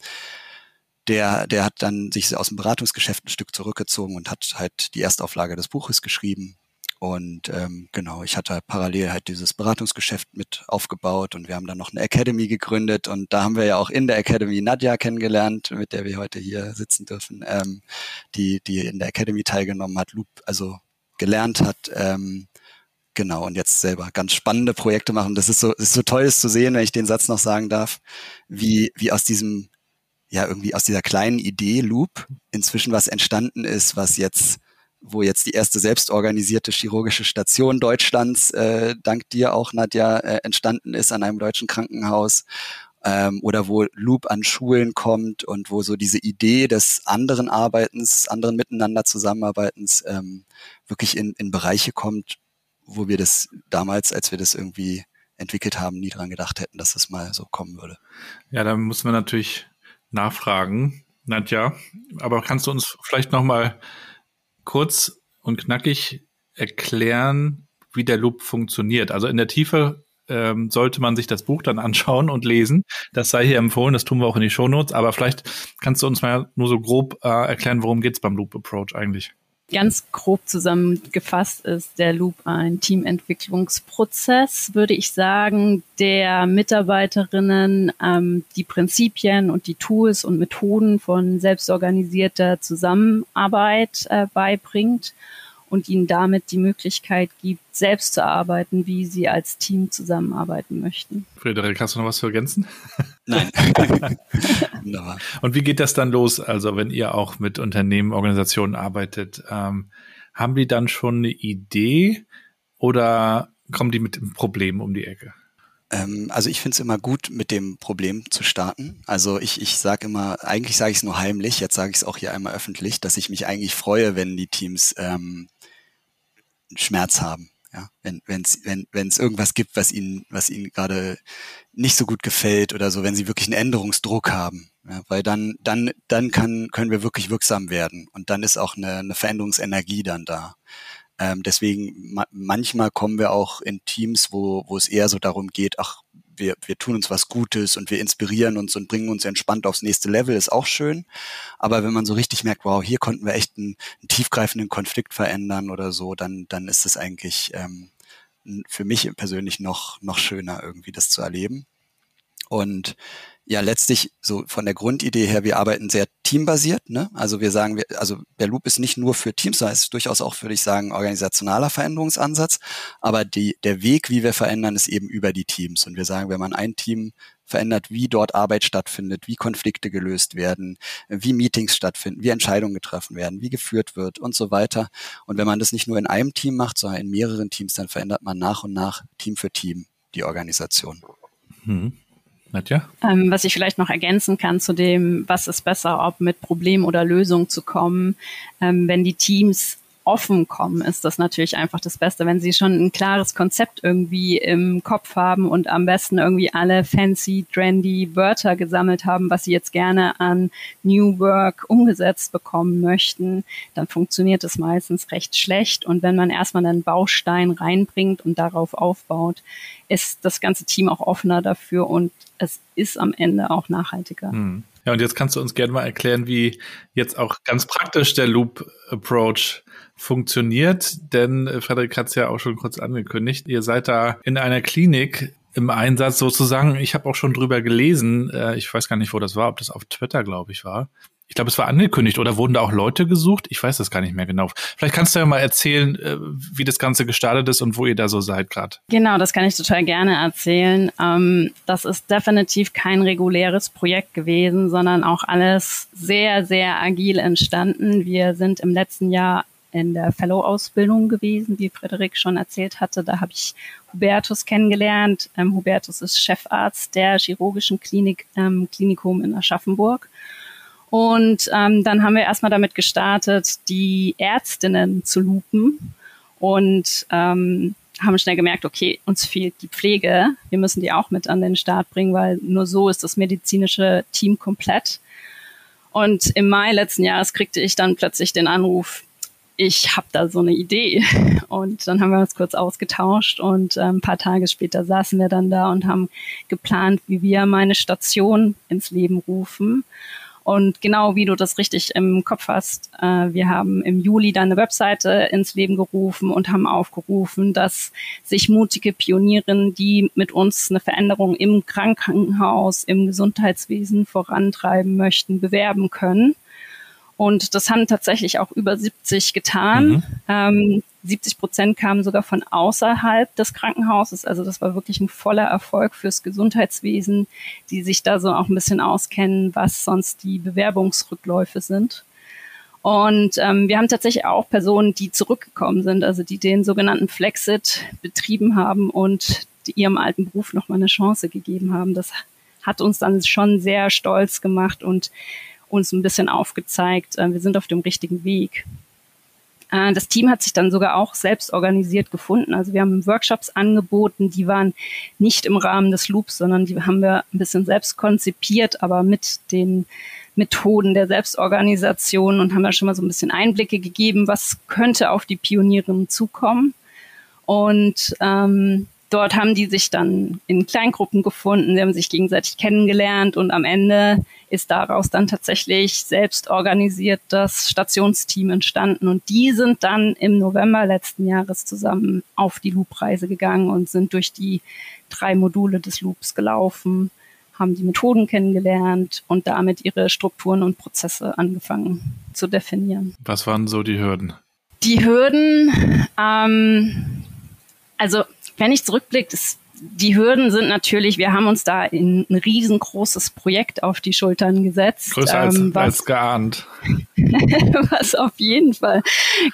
der, der hat dann sich aus dem Beratungsgeschäft ein Stück zurückgezogen und hat halt die Erstauflage des Buches geschrieben. Und ähm, genau, ich hatte parallel halt dieses Beratungsgeschäft mit aufgebaut und wir haben dann noch eine Academy gegründet und da haben wir ja auch in der Academy Nadja kennengelernt, mit der wir heute hier sitzen dürfen, ähm, die, die in der Academy teilgenommen hat, Loop, also gelernt hat. Ähm, genau, und jetzt selber ganz spannende Projekte machen. Das ist so, ist so toll, das zu sehen, wenn ich den Satz noch sagen darf, wie, wie aus diesem ja irgendwie aus dieser kleinen Idee Loop inzwischen was entstanden ist, was jetzt wo jetzt die erste selbstorganisierte chirurgische Station Deutschlands, äh, dank dir auch, Nadja, äh, entstanden ist an einem deutschen Krankenhaus. ähm, oder wo Loop an Schulen kommt und wo so diese Idee des anderen Arbeitens, anderen Miteinander Zusammenarbeitens ähm, wirklich in, in Bereiche kommt, wo wir das damals, als wir das irgendwie entwickelt haben, nie dran gedacht hätten, dass das mal so kommen würde. Ja, da muss man natürlich nachfragen, Nadja. Aber kannst du uns vielleicht noch mal kurz und knackig erklären, wie der Loop funktioniert? Also in der Tiefe ähm, sollte man sich das Buch dann anschauen und lesen. Das sei hier empfohlen, das tun wir auch in die Shownotes. Aber vielleicht kannst du uns mal nur so grob äh, erklären, worum geht's beim Loop Approach eigentlich? Ganz grob zusammengefasst ist der Loop ein Teamentwicklungsprozess, würde ich sagen, der Mitarbeiterinnen ähm, die Prinzipien und die Tools und Methoden von selbstorganisierter Zusammenarbeit äh, beibringt und ihnen damit die Möglichkeit gibt, selbst zu arbeiten, wie sie als Team zusammenarbeiten möchten. Frederik, hast du noch was zu ergänzen? Nein. und wie geht das dann los, also wenn ihr auch mit Unternehmen, Organisationen arbeitet? Ähm, haben die dann schon eine Idee oder kommen die mit dem Problem um die Ecke? Ähm, also ich finde es immer gut, mit dem Problem zu starten. Also ich, ich sage immer, eigentlich sage ich es nur heimlich, jetzt sage ich es auch hier einmal öffentlich, dass ich mich eigentlich freue, wenn die Teams ähm, Schmerz haben. Ja, wenn wenn's, wenn wenn es irgendwas gibt, was ihnen was ihnen gerade nicht so gut gefällt oder so, wenn sie wirklich einen Änderungsdruck haben, ja, weil dann dann dann kann können wir wirklich wirksam werden und dann ist auch eine, eine Veränderungsenergie dann da. Ähm, deswegen ma manchmal kommen wir auch in Teams, wo wo es eher so darum geht, ach wir, wir tun uns was Gutes und wir inspirieren uns und bringen uns entspannt aufs nächste Level, ist auch schön. Aber wenn man so richtig merkt, wow, hier konnten wir echt einen, einen tiefgreifenden Konflikt verändern oder so, dann, dann ist es eigentlich ähm, für mich persönlich noch, noch schöner, irgendwie das zu erleben. Und ja, letztlich so von der Grundidee her, wir arbeiten sehr teambasiert. Ne? Also wir sagen, wir, also der Loop ist nicht nur für Teams, sondern ist durchaus auch, würde ich sagen, organisationaler Veränderungsansatz. Aber die, der Weg, wie wir verändern, ist eben über die Teams. Und wir sagen, wenn man ein Team verändert, wie dort Arbeit stattfindet, wie Konflikte gelöst werden, wie Meetings stattfinden, wie Entscheidungen getroffen werden, wie geführt wird und so weiter. Und wenn man das nicht nur in einem Team macht, sondern in mehreren Teams, dann verändert man nach und nach Team für Team die Organisation. Hm. Nadja? Ähm, was ich vielleicht noch ergänzen kann zu dem, was ist besser, ob mit Problem oder Lösung zu kommen, ähm, wenn die Teams offen kommen, ist das natürlich einfach das Beste. Wenn sie schon ein klares Konzept irgendwie im Kopf haben und am besten irgendwie alle fancy, trendy Wörter gesammelt haben, was sie jetzt gerne an New Work umgesetzt bekommen möchten, dann funktioniert es meistens recht schlecht. Und wenn man erstmal einen Baustein reinbringt und darauf aufbaut, ist das ganze Team auch offener dafür und es ist am Ende auch nachhaltiger. Hm. Ja, und jetzt kannst du uns gerne mal erklären, wie jetzt auch ganz praktisch der Loop Approach funktioniert, denn äh, Frederik hat es ja auch schon kurz angekündigt. Ihr seid da in einer Klinik im Einsatz sozusagen. Ich habe auch schon drüber gelesen. Äh, ich weiß gar nicht, wo das war, ob das auf Twitter, glaube ich, war. Ich glaube, es war angekündigt oder wurden da auch Leute gesucht? Ich weiß das gar nicht mehr genau. Vielleicht kannst du ja mal erzählen, äh, wie das Ganze gestartet ist und wo ihr da so seid gerade. Genau, das kann ich total gerne erzählen. Ähm, das ist definitiv kein reguläres Projekt gewesen, sondern auch alles sehr, sehr agil entstanden. Wir sind im letzten Jahr in der Fellow-Ausbildung gewesen, wie Frederik schon erzählt hatte. Da habe ich Hubertus kennengelernt. Ähm, Hubertus ist Chefarzt der chirurgischen Klinik, ähm, Klinikum in Aschaffenburg. Und ähm, dann haben wir erstmal damit gestartet, die Ärztinnen zu lupen und ähm, haben schnell gemerkt, okay, uns fehlt die Pflege. Wir müssen die auch mit an den Start bringen, weil nur so ist das medizinische Team komplett. Und im Mai letzten Jahres kriegte ich dann plötzlich den Anruf, ich habe da so eine Idee. Und dann haben wir uns kurz ausgetauscht und äh, ein paar Tage später saßen wir dann da und haben geplant, wie wir meine Station ins Leben rufen. Und genau wie du das richtig im Kopf hast, äh, wir haben im Juli dann eine Webseite ins Leben gerufen und haben aufgerufen, dass sich mutige Pionierinnen, die mit uns eine Veränderung im Krankenhaus, im Gesundheitswesen vorantreiben möchten, bewerben können. Und das haben tatsächlich auch über 70 getan. Mhm. Ähm, 70 Prozent kamen sogar von außerhalb des Krankenhauses. Also das war wirklich ein voller Erfolg fürs Gesundheitswesen, die sich da so auch ein bisschen auskennen, was sonst die Bewerbungsrückläufe sind. Und ähm, wir haben tatsächlich auch Personen, die zurückgekommen sind, also die den sogenannten Flexit betrieben haben und ihrem alten Beruf nochmal eine Chance gegeben haben. Das hat uns dann schon sehr stolz gemacht und uns ein bisschen aufgezeigt, äh, wir sind auf dem richtigen Weg. Äh, das Team hat sich dann sogar auch selbst organisiert gefunden. Also wir haben Workshops angeboten, die waren nicht im Rahmen des Loops, sondern die haben wir ein bisschen selbst konzipiert, aber mit den Methoden der Selbstorganisation und haben da schon mal so ein bisschen Einblicke gegeben, was könnte auf die Pionierinnen zukommen. Und ähm, dort haben die sich dann in Kleingruppen gefunden, sie haben sich gegenseitig kennengelernt und am Ende ist daraus dann tatsächlich selbst organisiert das Stationsteam entstanden und die sind dann im November letzten Jahres zusammen auf die Loop-Reise gegangen und sind durch die drei Module des Loops gelaufen, haben die Methoden kennengelernt und damit ihre Strukturen und Prozesse angefangen zu definieren. Was waren so die Hürden? Die Hürden, ähm, also wenn ich zurückblicke, die Hürden sind natürlich, wir haben uns da in ein riesengroßes Projekt auf die Schultern gesetzt. Größer als, ähm, was, als geahnt. was auf jeden Fall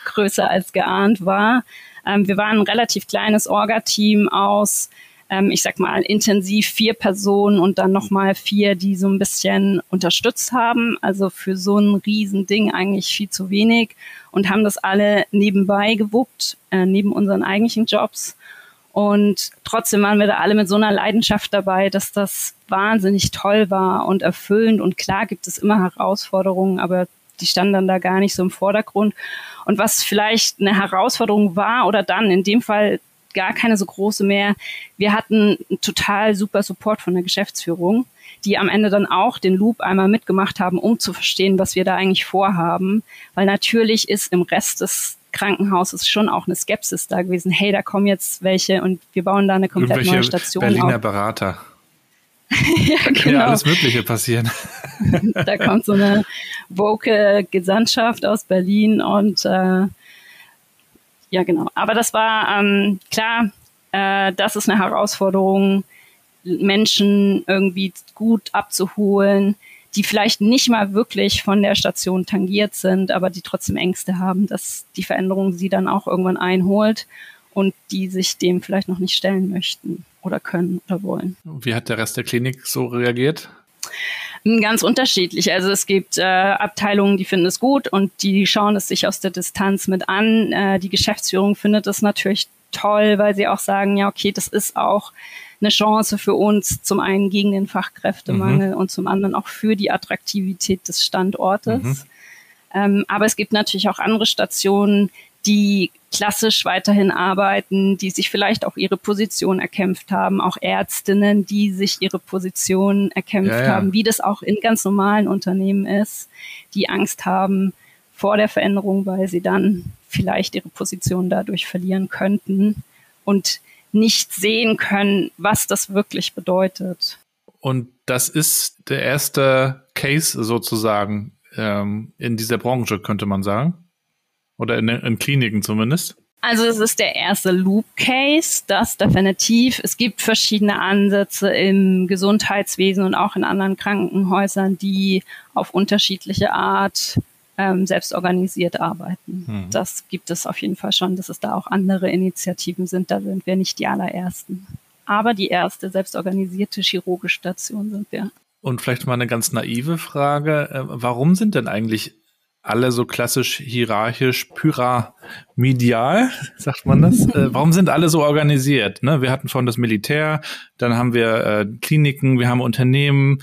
größer als geahnt war. Ähm, wir waren ein relativ kleines Orga-Team aus, ähm, ich sag mal, intensiv vier Personen und dann nochmal vier, die so ein bisschen unterstützt haben. Also für so ein Riesending eigentlich viel zu wenig und haben das alle nebenbei gewuppt, äh, neben unseren eigentlichen Jobs und trotzdem waren wir da alle mit so einer Leidenschaft dabei, dass das wahnsinnig toll war und erfüllend. Und klar gibt es immer Herausforderungen, aber die standen dann da gar nicht so im Vordergrund. Und was vielleicht eine Herausforderung war oder dann in dem Fall gar keine so große mehr, wir hatten total super Support von der Geschäftsführung, die am Ende dann auch den Loop einmal mitgemacht haben, um zu verstehen, was wir da eigentlich vorhaben. Weil natürlich ist im Rest des Krankenhaus ist schon auch eine Skepsis da gewesen. Hey, da kommen jetzt welche und wir bauen da eine komplett neue Station Berliner auf. Berater. ja, genau. Kann ja alles Mögliche passieren. da kommt so eine woke Gesandtschaft aus Berlin und äh, ja, genau. Aber das war ähm, klar, äh, das ist eine Herausforderung, Menschen irgendwie gut abzuholen, die vielleicht nicht mal wirklich von der Station tangiert sind, aber die trotzdem Ängste haben, dass die Veränderung sie dann auch irgendwann einholt und die sich dem vielleicht noch nicht stellen möchten oder können oder wollen. Wie hat der Rest der Klinik so reagiert? Ganz unterschiedlich. Also es gibt äh, Abteilungen, die finden es gut und die schauen es sich aus der Distanz mit an. Äh, die Geschäftsführung findet es natürlich toll, weil sie auch sagen, ja, okay, das ist auch eine Chance für uns, zum einen gegen den Fachkräftemangel mhm. und zum anderen auch für die Attraktivität des Standortes. Mhm. Ähm, aber es gibt natürlich auch andere Stationen, die klassisch weiterhin arbeiten, die sich vielleicht auch ihre Position erkämpft haben, auch Ärztinnen, die sich ihre Position erkämpft ja, ja. haben, wie das auch in ganz normalen Unternehmen ist, die Angst haben vor der Veränderung, weil sie dann vielleicht ihre Position dadurch verlieren könnten. Und nicht sehen können, was das wirklich bedeutet. Und das ist der erste Case sozusagen ähm, in dieser Branche, könnte man sagen. Oder in, in Kliniken zumindest. Also es ist der erste Loop-Case, das definitiv. Es gibt verschiedene Ansätze im Gesundheitswesen und auch in anderen Krankenhäusern, die auf unterschiedliche Art ähm, selbst organisiert arbeiten. Mhm. Das gibt es auf jeden Fall schon, dass es da auch andere Initiativen sind. Da sind wir nicht die allerersten. Aber die erste selbstorganisierte chirurgische Station sind wir. Und vielleicht mal eine ganz naive Frage. Äh, warum sind denn eigentlich alle so klassisch hierarchisch pyramidal, sagt man das? äh, warum sind alle so organisiert? Ne? Wir hatten von das Militär, dann haben wir äh, Kliniken, wir haben Unternehmen,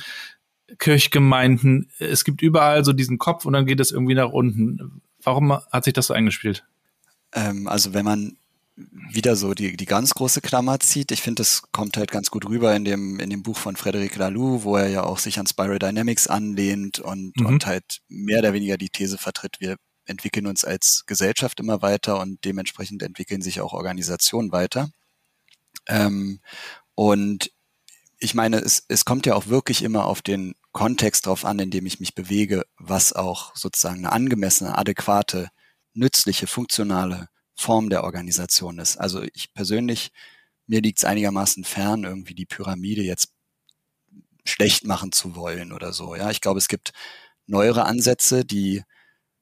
Kirchgemeinden, es gibt überall so diesen Kopf und dann geht es irgendwie nach unten. Warum hat sich das so eingespielt? Ähm, also wenn man wieder so die, die ganz große Klammer zieht, ich finde, das kommt halt ganz gut rüber in dem, in dem Buch von Frederic Laloux, wo er ja auch sich an Spiral Dynamics anlehnt und, mhm. und halt mehr oder weniger die These vertritt, wir entwickeln uns als Gesellschaft immer weiter und dementsprechend entwickeln sich auch Organisationen weiter. Ähm, und ich meine, es, es kommt ja auch wirklich immer auf den Kontext drauf an, in dem ich mich bewege, was auch sozusagen eine angemessene, adäquate, nützliche, funktionale Form der Organisation ist. Also ich persönlich, mir liegt es einigermaßen fern, irgendwie die Pyramide jetzt schlecht machen zu wollen oder so. Ja, ich glaube, es gibt neuere Ansätze, die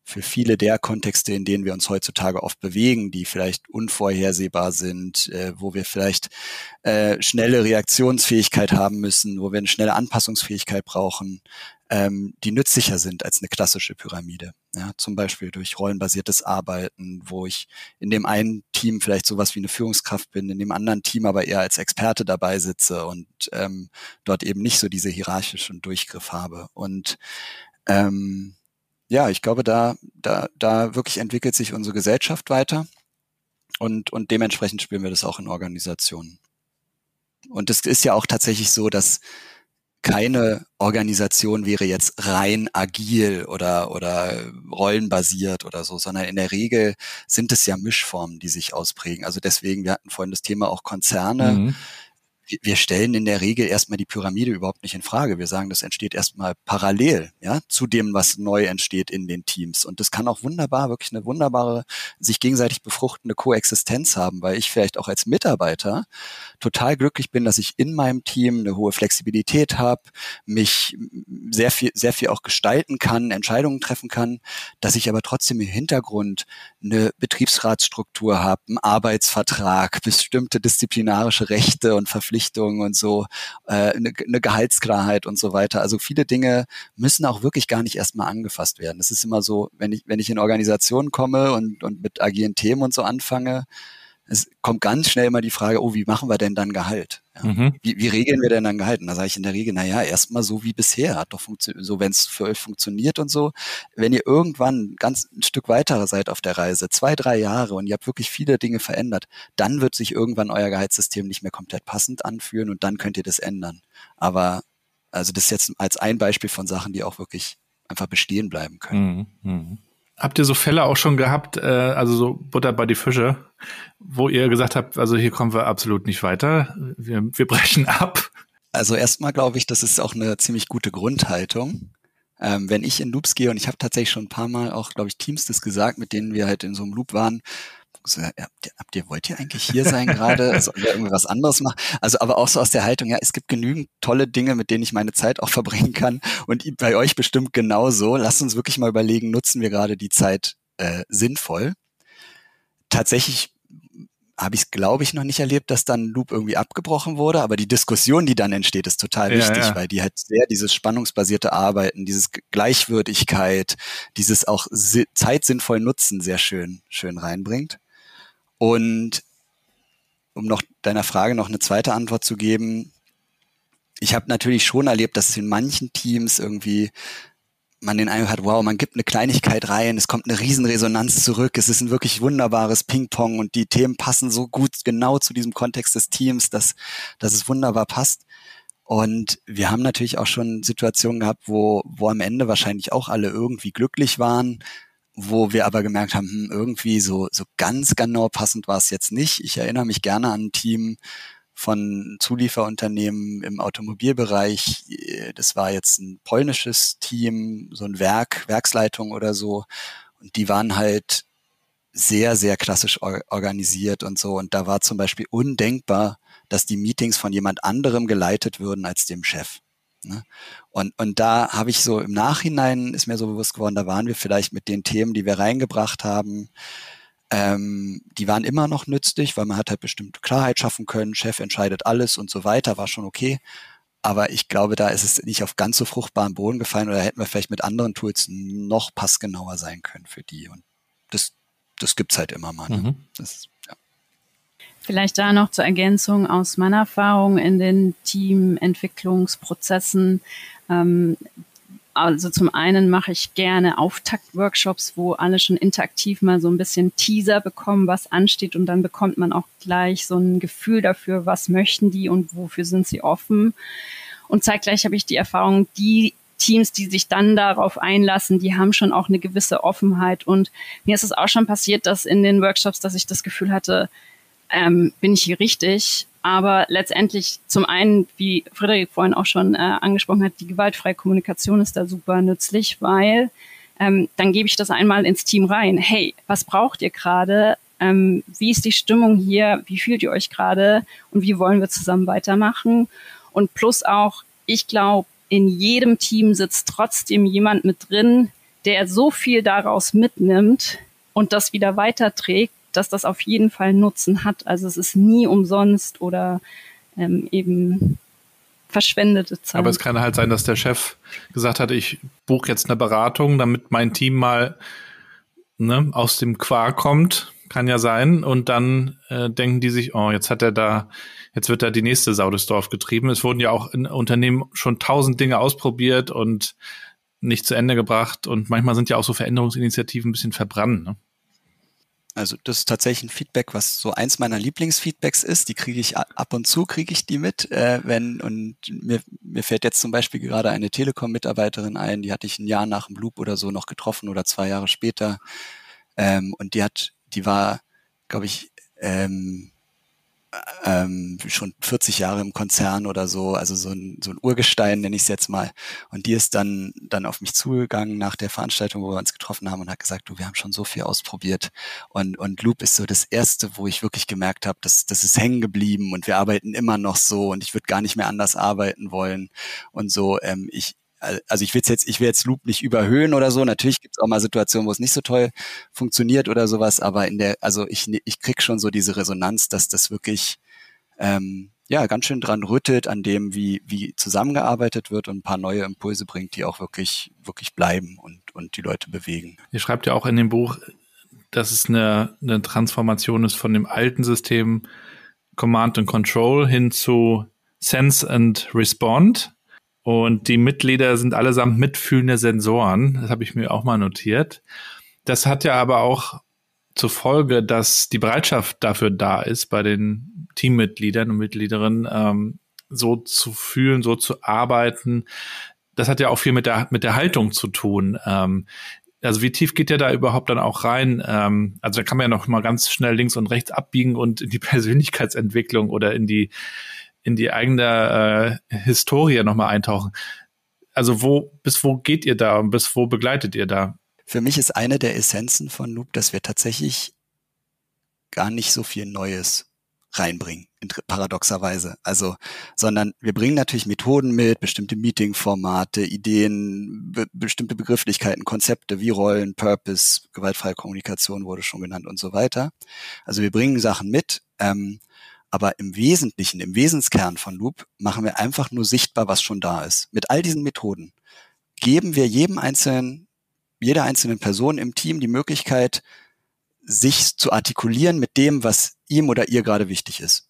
für viele der Kontexte, in denen wir uns heutzutage oft bewegen, die vielleicht unvorhersehbar sind, äh, wo wir vielleicht äh, schnelle Reaktionsfähigkeit haben müssen, wo wir eine schnelle Anpassungsfähigkeit brauchen, ähm, die nützlicher sind als eine klassische Pyramide. Ja, zum Beispiel durch rollenbasiertes Arbeiten, wo ich in dem einen Team vielleicht sowas wie eine Führungskraft bin, in dem anderen Team aber eher als Experte dabei sitze und ähm, dort eben nicht so diese hierarchischen Durchgriff habe. Und ähm, ja, ich glaube, da, da, da wirklich entwickelt sich unsere Gesellschaft weiter und, und dementsprechend spielen wir das auch in Organisationen. Und es ist ja auch tatsächlich so, dass keine Organisation wäre jetzt rein agil oder, oder rollenbasiert oder so, sondern in der Regel sind es ja Mischformen, die sich ausprägen. Also deswegen, wir hatten vorhin das Thema auch Konzerne. Mhm wir stellen in der Regel erstmal die Pyramide überhaupt nicht in Frage. Wir sagen, das entsteht erstmal parallel, ja, zu dem, was neu entsteht in den Teams. Und das kann auch wunderbar, wirklich eine wunderbare, sich gegenseitig befruchtende Koexistenz haben, weil ich vielleicht auch als Mitarbeiter total glücklich bin, dass ich in meinem Team eine hohe Flexibilität habe, mich sehr viel, sehr viel auch gestalten kann, Entscheidungen treffen kann, dass ich aber trotzdem im Hintergrund eine Betriebsratsstruktur habe, einen Arbeitsvertrag, bestimmte disziplinarische Rechte und Verpflichtungen Verpflichtungen und so, äh, eine, eine Gehaltsklarheit und so weiter. Also viele Dinge müssen auch wirklich gar nicht erstmal angefasst werden. Es ist immer so, wenn ich, wenn ich in Organisationen komme und, und mit agilen Themen und so anfange, es kommt ganz schnell immer die Frage, oh, wie machen wir denn dann Gehalt? Ja. Mhm. Wie, wie regeln wir denn dann Gehalt? Und da sage ich in der Regel, na ja, erstmal so wie bisher, hat doch funktioniert, so wenn es für euch funktioniert und so. Wenn ihr irgendwann ganz ein Stück weiter seid auf der Reise, zwei, drei Jahre und ihr habt wirklich viele Dinge verändert, dann wird sich irgendwann euer Gehaltssystem nicht mehr komplett passend anfühlen und dann könnt ihr das ändern. Aber also das ist jetzt als ein Beispiel von Sachen, die auch wirklich einfach bestehen bleiben können. Mhm. Habt ihr so Fälle auch schon gehabt, äh, also so Butter bei die Fische, wo ihr gesagt habt, also hier kommen wir absolut nicht weiter, wir, wir brechen ab? Also erstmal glaube ich, das ist auch eine ziemlich gute Grundhaltung. Ähm, wenn ich in Loops gehe und ich habe tatsächlich schon ein paar Mal auch, glaube ich, Teams das gesagt, mit denen wir halt in so einem Loop waren, so, ihr, habt ihr, wollt ihr eigentlich hier sein gerade? Sollen wir irgendwie was anderes machen? Also aber auch so aus der Haltung, ja, es gibt genügend tolle Dinge, mit denen ich meine Zeit auch verbringen kann. Und bei euch bestimmt genauso. Lasst uns wirklich mal überlegen, nutzen wir gerade die Zeit äh, sinnvoll? Tatsächlich habe ich es, glaube ich, noch nicht erlebt, dass dann Loop irgendwie abgebrochen wurde, aber die Diskussion, die dann entsteht, ist total ja, wichtig, ja. weil die halt sehr dieses spannungsbasierte Arbeiten, dieses Gleichwürdigkeit, dieses auch zeitsinnvoll Nutzen sehr schön, schön reinbringt. Und um noch deiner Frage noch eine zweite Antwort zu geben, ich habe natürlich schon erlebt, dass in manchen Teams irgendwie man den Eindruck hat, wow, man gibt eine Kleinigkeit rein, es kommt eine Riesenresonanz zurück, es ist ein wirklich wunderbares Ping-Pong und die Themen passen so gut genau zu diesem Kontext des Teams, dass, dass es wunderbar passt. Und wir haben natürlich auch schon Situationen gehabt, wo, wo am Ende wahrscheinlich auch alle irgendwie glücklich waren, wo wir aber gemerkt haben, hm, irgendwie so, so ganz genau passend war es jetzt nicht. Ich erinnere mich gerne an ein Team von Zulieferunternehmen im Automobilbereich. Das war jetzt ein polnisches Team, so ein Werk, Werksleitung oder so. Und die waren halt sehr, sehr klassisch organisiert und so. Und da war zum Beispiel undenkbar, dass die Meetings von jemand anderem geleitet würden als dem Chef. Ne? Und, und da habe ich so im Nachhinein ist mir so bewusst geworden, da waren wir vielleicht mit den Themen, die wir reingebracht haben, ähm, die waren immer noch nützlich, weil man hat halt bestimmte Klarheit schaffen können, Chef entscheidet alles und so weiter, war schon okay. Aber ich glaube, da ist es nicht auf ganz so fruchtbaren Boden gefallen oder hätten wir vielleicht mit anderen Tools noch passgenauer sein können für die. Und das, das gibt's halt immer mal. Ne? Mhm. Das, Vielleicht da noch zur Ergänzung aus meiner Erfahrung in den Teamentwicklungsprozessen. Ähm, also zum einen mache ich gerne Auftaktworkshops, wo alle schon interaktiv mal so ein bisschen Teaser bekommen, was ansteht und dann bekommt man auch gleich so ein Gefühl dafür, was möchten die und wofür sind sie offen. Und zeitgleich habe ich die Erfahrung, die Teams, die sich dann darauf einlassen, die haben schon auch eine gewisse Offenheit. Und mir ist es auch schon passiert, dass in den Workshops, dass ich das Gefühl hatte, ähm, bin ich hier richtig. Aber letztendlich zum einen, wie Frederik vorhin auch schon äh, angesprochen hat, die gewaltfreie Kommunikation ist da super nützlich, weil ähm, dann gebe ich das einmal ins Team rein. Hey, was braucht ihr gerade? Ähm, wie ist die Stimmung hier? Wie fühlt ihr euch gerade? Und wie wollen wir zusammen weitermachen? Und plus auch, ich glaube, in jedem Team sitzt trotzdem jemand mit drin, der so viel daraus mitnimmt und das wieder weiterträgt, dass das auf jeden Fall Nutzen hat. Also es ist nie umsonst oder ähm, eben verschwendete Zeit. Aber es kann halt sein, dass der Chef gesagt hat, ich buche jetzt eine Beratung, damit mein Team mal ne, aus dem Quark kommt. Kann ja sein. Und dann äh, denken die sich, oh, jetzt hat er da, jetzt wird da die nächste Sau durchs Dorf getrieben. Es wurden ja auch in Unternehmen schon tausend Dinge ausprobiert und nicht zu Ende gebracht. Und manchmal sind ja auch so Veränderungsinitiativen ein bisschen verbrannt. Ne? Also das ist tatsächlich ein Feedback, was so eins meiner Lieblingsfeedbacks ist. Die kriege ich ab und zu kriege ich die mit, äh, wenn und mir, mir fällt jetzt zum Beispiel gerade eine Telekom-Mitarbeiterin ein, die hatte ich ein Jahr nach dem Loop oder so noch getroffen oder zwei Jahre später ähm, und die hat, die war, glaube ich, ähm, ähm, schon 40 Jahre im Konzern oder so, also so ein, so ein Urgestein nenne ich es jetzt mal. Und die ist dann, dann auf mich zugegangen nach der Veranstaltung, wo wir uns getroffen haben und hat gesagt, du, wir haben schon so viel ausprobiert. Und, und Loop ist so das erste, wo ich wirklich gemerkt habe, dass das ist hängen geblieben und wir arbeiten immer noch so und ich würde gar nicht mehr anders arbeiten wollen. Und so, ähm, ich, also ich will jetzt, ich will jetzt Loop nicht überhöhen oder so. Natürlich gibt es auch mal Situationen, wo es nicht so toll funktioniert oder sowas, aber in der, also ich, ich krieg schon so diese Resonanz, dass das wirklich ähm, ja ganz schön dran rüttelt an dem, wie, wie zusammengearbeitet wird und ein paar neue Impulse bringt, die auch wirklich, wirklich bleiben und, und die Leute bewegen. Ihr schreibt ja auch in dem Buch, dass es eine, eine Transformation ist von dem alten System Command and Control hin zu Sense and Respond und die Mitglieder sind allesamt mitfühlende Sensoren. Das habe ich mir auch mal notiert. Das hat ja aber auch zur Folge, dass die Bereitschaft dafür da ist, bei den Teammitgliedern und Mitgliederinnen ähm, so zu fühlen, so zu arbeiten. Das hat ja auch viel mit der mit der Haltung zu tun. Ähm, also wie tief geht der da überhaupt dann auch rein? Ähm, also da kann man ja noch mal ganz schnell links und rechts abbiegen und in die Persönlichkeitsentwicklung oder in die in die eigene äh, Historie nochmal eintauchen. Also wo, bis wo geht ihr da und bis wo begleitet ihr da? Für mich ist eine der Essenzen von Loop, dass wir tatsächlich gar nicht so viel Neues reinbringen, paradoxerweise. Also, sondern wir bringen natürlich Methoden mit, bestimmte Meeting-Formate, Ideen, be bestimmte Begrifflichkeiten, Konzepte wie Rollen, Purpose, gewaltfreie Kommunikation wurde schon genannt und so weiter. Also wir bringen Sachen mit, ähm, aber im Wesentlichen, im Wesenskern von Loop machen wir einfach nur sichtbar, was schon da ist. Mit all diesen Methoden geben wir jedem einzelnen, jeder einzelnen Person im Team die Möglichkeit, sich zu artikulieren mit dem, was ihm oder ihr gerade wichtig ist.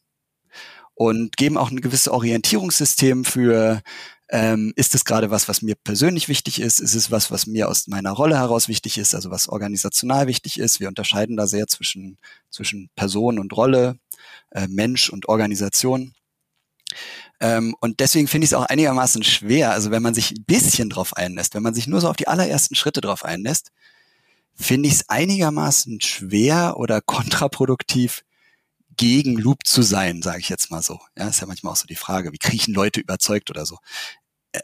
Und geben auch ein gewisses Orientierungssystem für, ähm, ist es gerade was, was mir persönlich wichtig ist? Ist es was, was mir aus meiner Rolle heraus wichtig ist, also was organisational wichtig ist? Wir unterscheiden da sehr zwischen, zwischen Person und Rolle, äh, Mensch und Organisation. Ähm, und deswegen finde ich es auch einigermaßen schwer, also wenn man sich ein bisschen drauf einlässt, wenn man sich nur so auf die allerersten Schritte drauf einlässt, finde ich es einigermaßen schwer oder kontraproduktiv, gegen Loop zu sein, sage ich jetzt mal so. Ja, ist ja manchmal auch so die Frage, wie kriechen Leute überzeugt oder so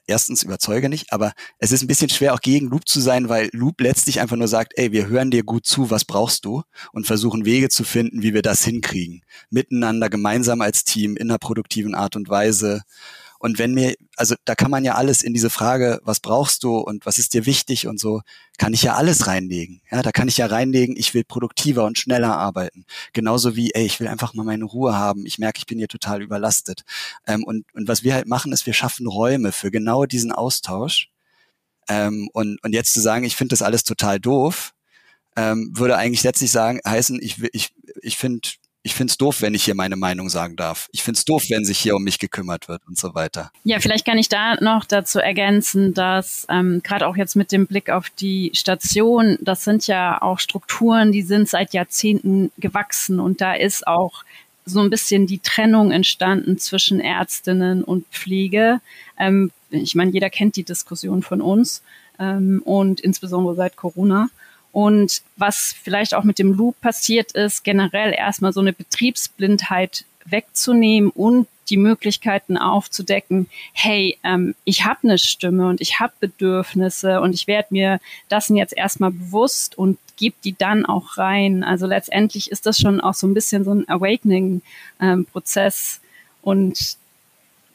erstens überzeuge nicht, aber es ist ein bisschen schwer auch gegen Loop zu sein, weil Loop letztlich einfach nur sagt, ey, wir hören dir gut zu, was brauchst du und versuchen Wege zu finden, wie wir das hinkriegen. Miteinander, gemeinsam als Team, in einer produktiven Art und Weise und wenn mir, also da kann man ja alles in diese Frage, was brauchst du und was ist dir wichtig und so, kann ich ja alles reinlegen. Ja, da kann ich ja reinlegen, ich will produktiver und schneller arbeiten. Genauso wie, ey, ich will einfach mal meine Ruhe haben. Ich merke, ich bin hier total überlastet. Ähm, und, und was wir halt machen, ist, wir schaffen Räume für genau diesen Austausch. Ähm, und, und jetzt zu sagen, ich finde das alles total doof, ähm, würde eigentlich letztlich sagen, heißen, ich, ich, ich finde ich finde es doof, wenn ich hier meine Meinung sagen darf. Ich finde es doof, wenn sich hier um mich gekümmert wird und so weiter. Ja, vielleicht kann ich da noch dazu ergänzen, dass ähm, gerade auch jetzt mit dem Blick auf die Station, das sind ja auch Strukturen, die sind seit Jahrzehnten gewachsen und da ist auch so ein bisschen die Trennung entstanden zwischen Ärztinnen und Pflege. Ähm, ich meine, jeder kennt die Diskussion von uns ähm, und insbesondere seit Corona. Und was vielleicht auch mit dem Loop passiert ist, generell erstmal so eine Betriebsblindheit wegzunehmen und die Möglichkeiten aufzudecken, hey, ähm, ich habe eine Stimme und ich habe Bedürfnisse und ich werde mir dessen jetzt erstmal bewusst und gebe die dann auch rein. Also letztendlich ist das schon auch so ein bisschen so ein Awakening-Prozess. Ähm, und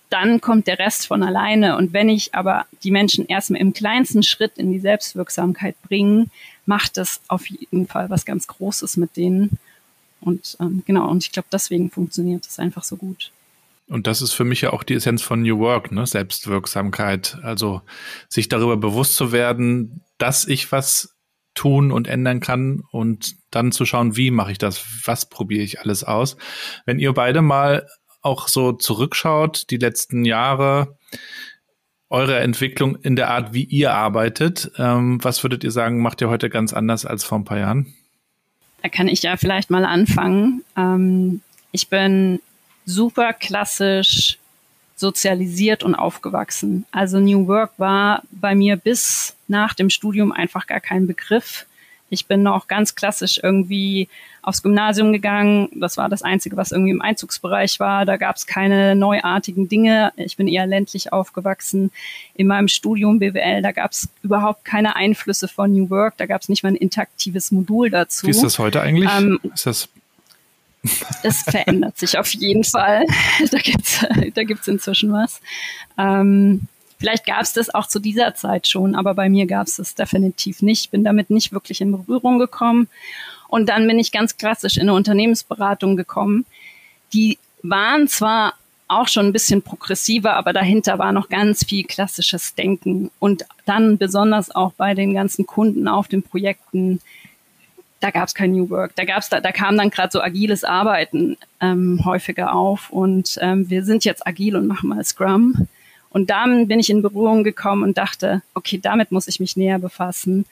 dann kommt der Rest von alleine. Und wenn ich aber die Menschen erstmal im kleinsten Schritt in die Selbstwirksamkeit bringe, macht das auf jeden Fall was ganz Großes mit denen. Und ähm, genau, und ich glaube, deswegen funktioniert es einfach so gut. Und das ist für mich ja auch die Essenz von New Work, ne? Selbstwirksamkeit. Also sich darüber bewusst zu werden, dass ich was tun und ändern kann und dann zu schauen, wie mache ich das, was probiere ich alles aus. Wenn ihr beide mal auch so zurückschaut, die letzten Jahre, eure Entwicklung in der Art, wie ihr arbeitet, ähm, was würdet ihr sagen, macht ihr heute ganz anders als vor ein paar Jahren? Da kann ich ja vielleicht mal anfangen. Ähm, ich bin super klassisch sozialisiert und aufgewachsen. Also New Work war bei mir bis nach dem Studium einfach gar kein Begriff. Ich bin noch ganz klassisch irgendwie aufs Gymnasium gegangen. Das war das Einzige, was irgendwie im Einzugsbereich war. Da gab es keine neuartigen Dinge. Ich bin eher ländlich aufgewachsen. In meinem Studium BWL, da gab es überhaupt keine Einflüsse von New Work. Da gab es nicht mal ein interaktives Modul dazu. Wie ist das heute eigentlich? Ähm, ist das es verändert sich auf jeden Fall. Da gibt's da gibt's inzwischen was. Ähm, vielleicht gab es das auch zu dieser Zeit schon, aber bei mir gab es das definitiv nicht. Bin damit nicht wirklich in Berührung gekommen. Und dann bin ich ganz klassisch in eine Unternehmensberatung gekommen. Die waren zwar auch schon ein bisschen progressiver, aber dahinter war noch ganz viel klassisches Denken. Und dann besonders auch bei den ganzen Kunden auf den Projekten da gab es kein New Work. Da gab's da, da kam dann gerade so agiles Arbeiten ähm, häufiger auf und ähm, wir sind jetzt agil und machen mal Scrum. Und dann bin ich in Berührung gekommen und dachte, okay, damit muss ich mich näher befassen,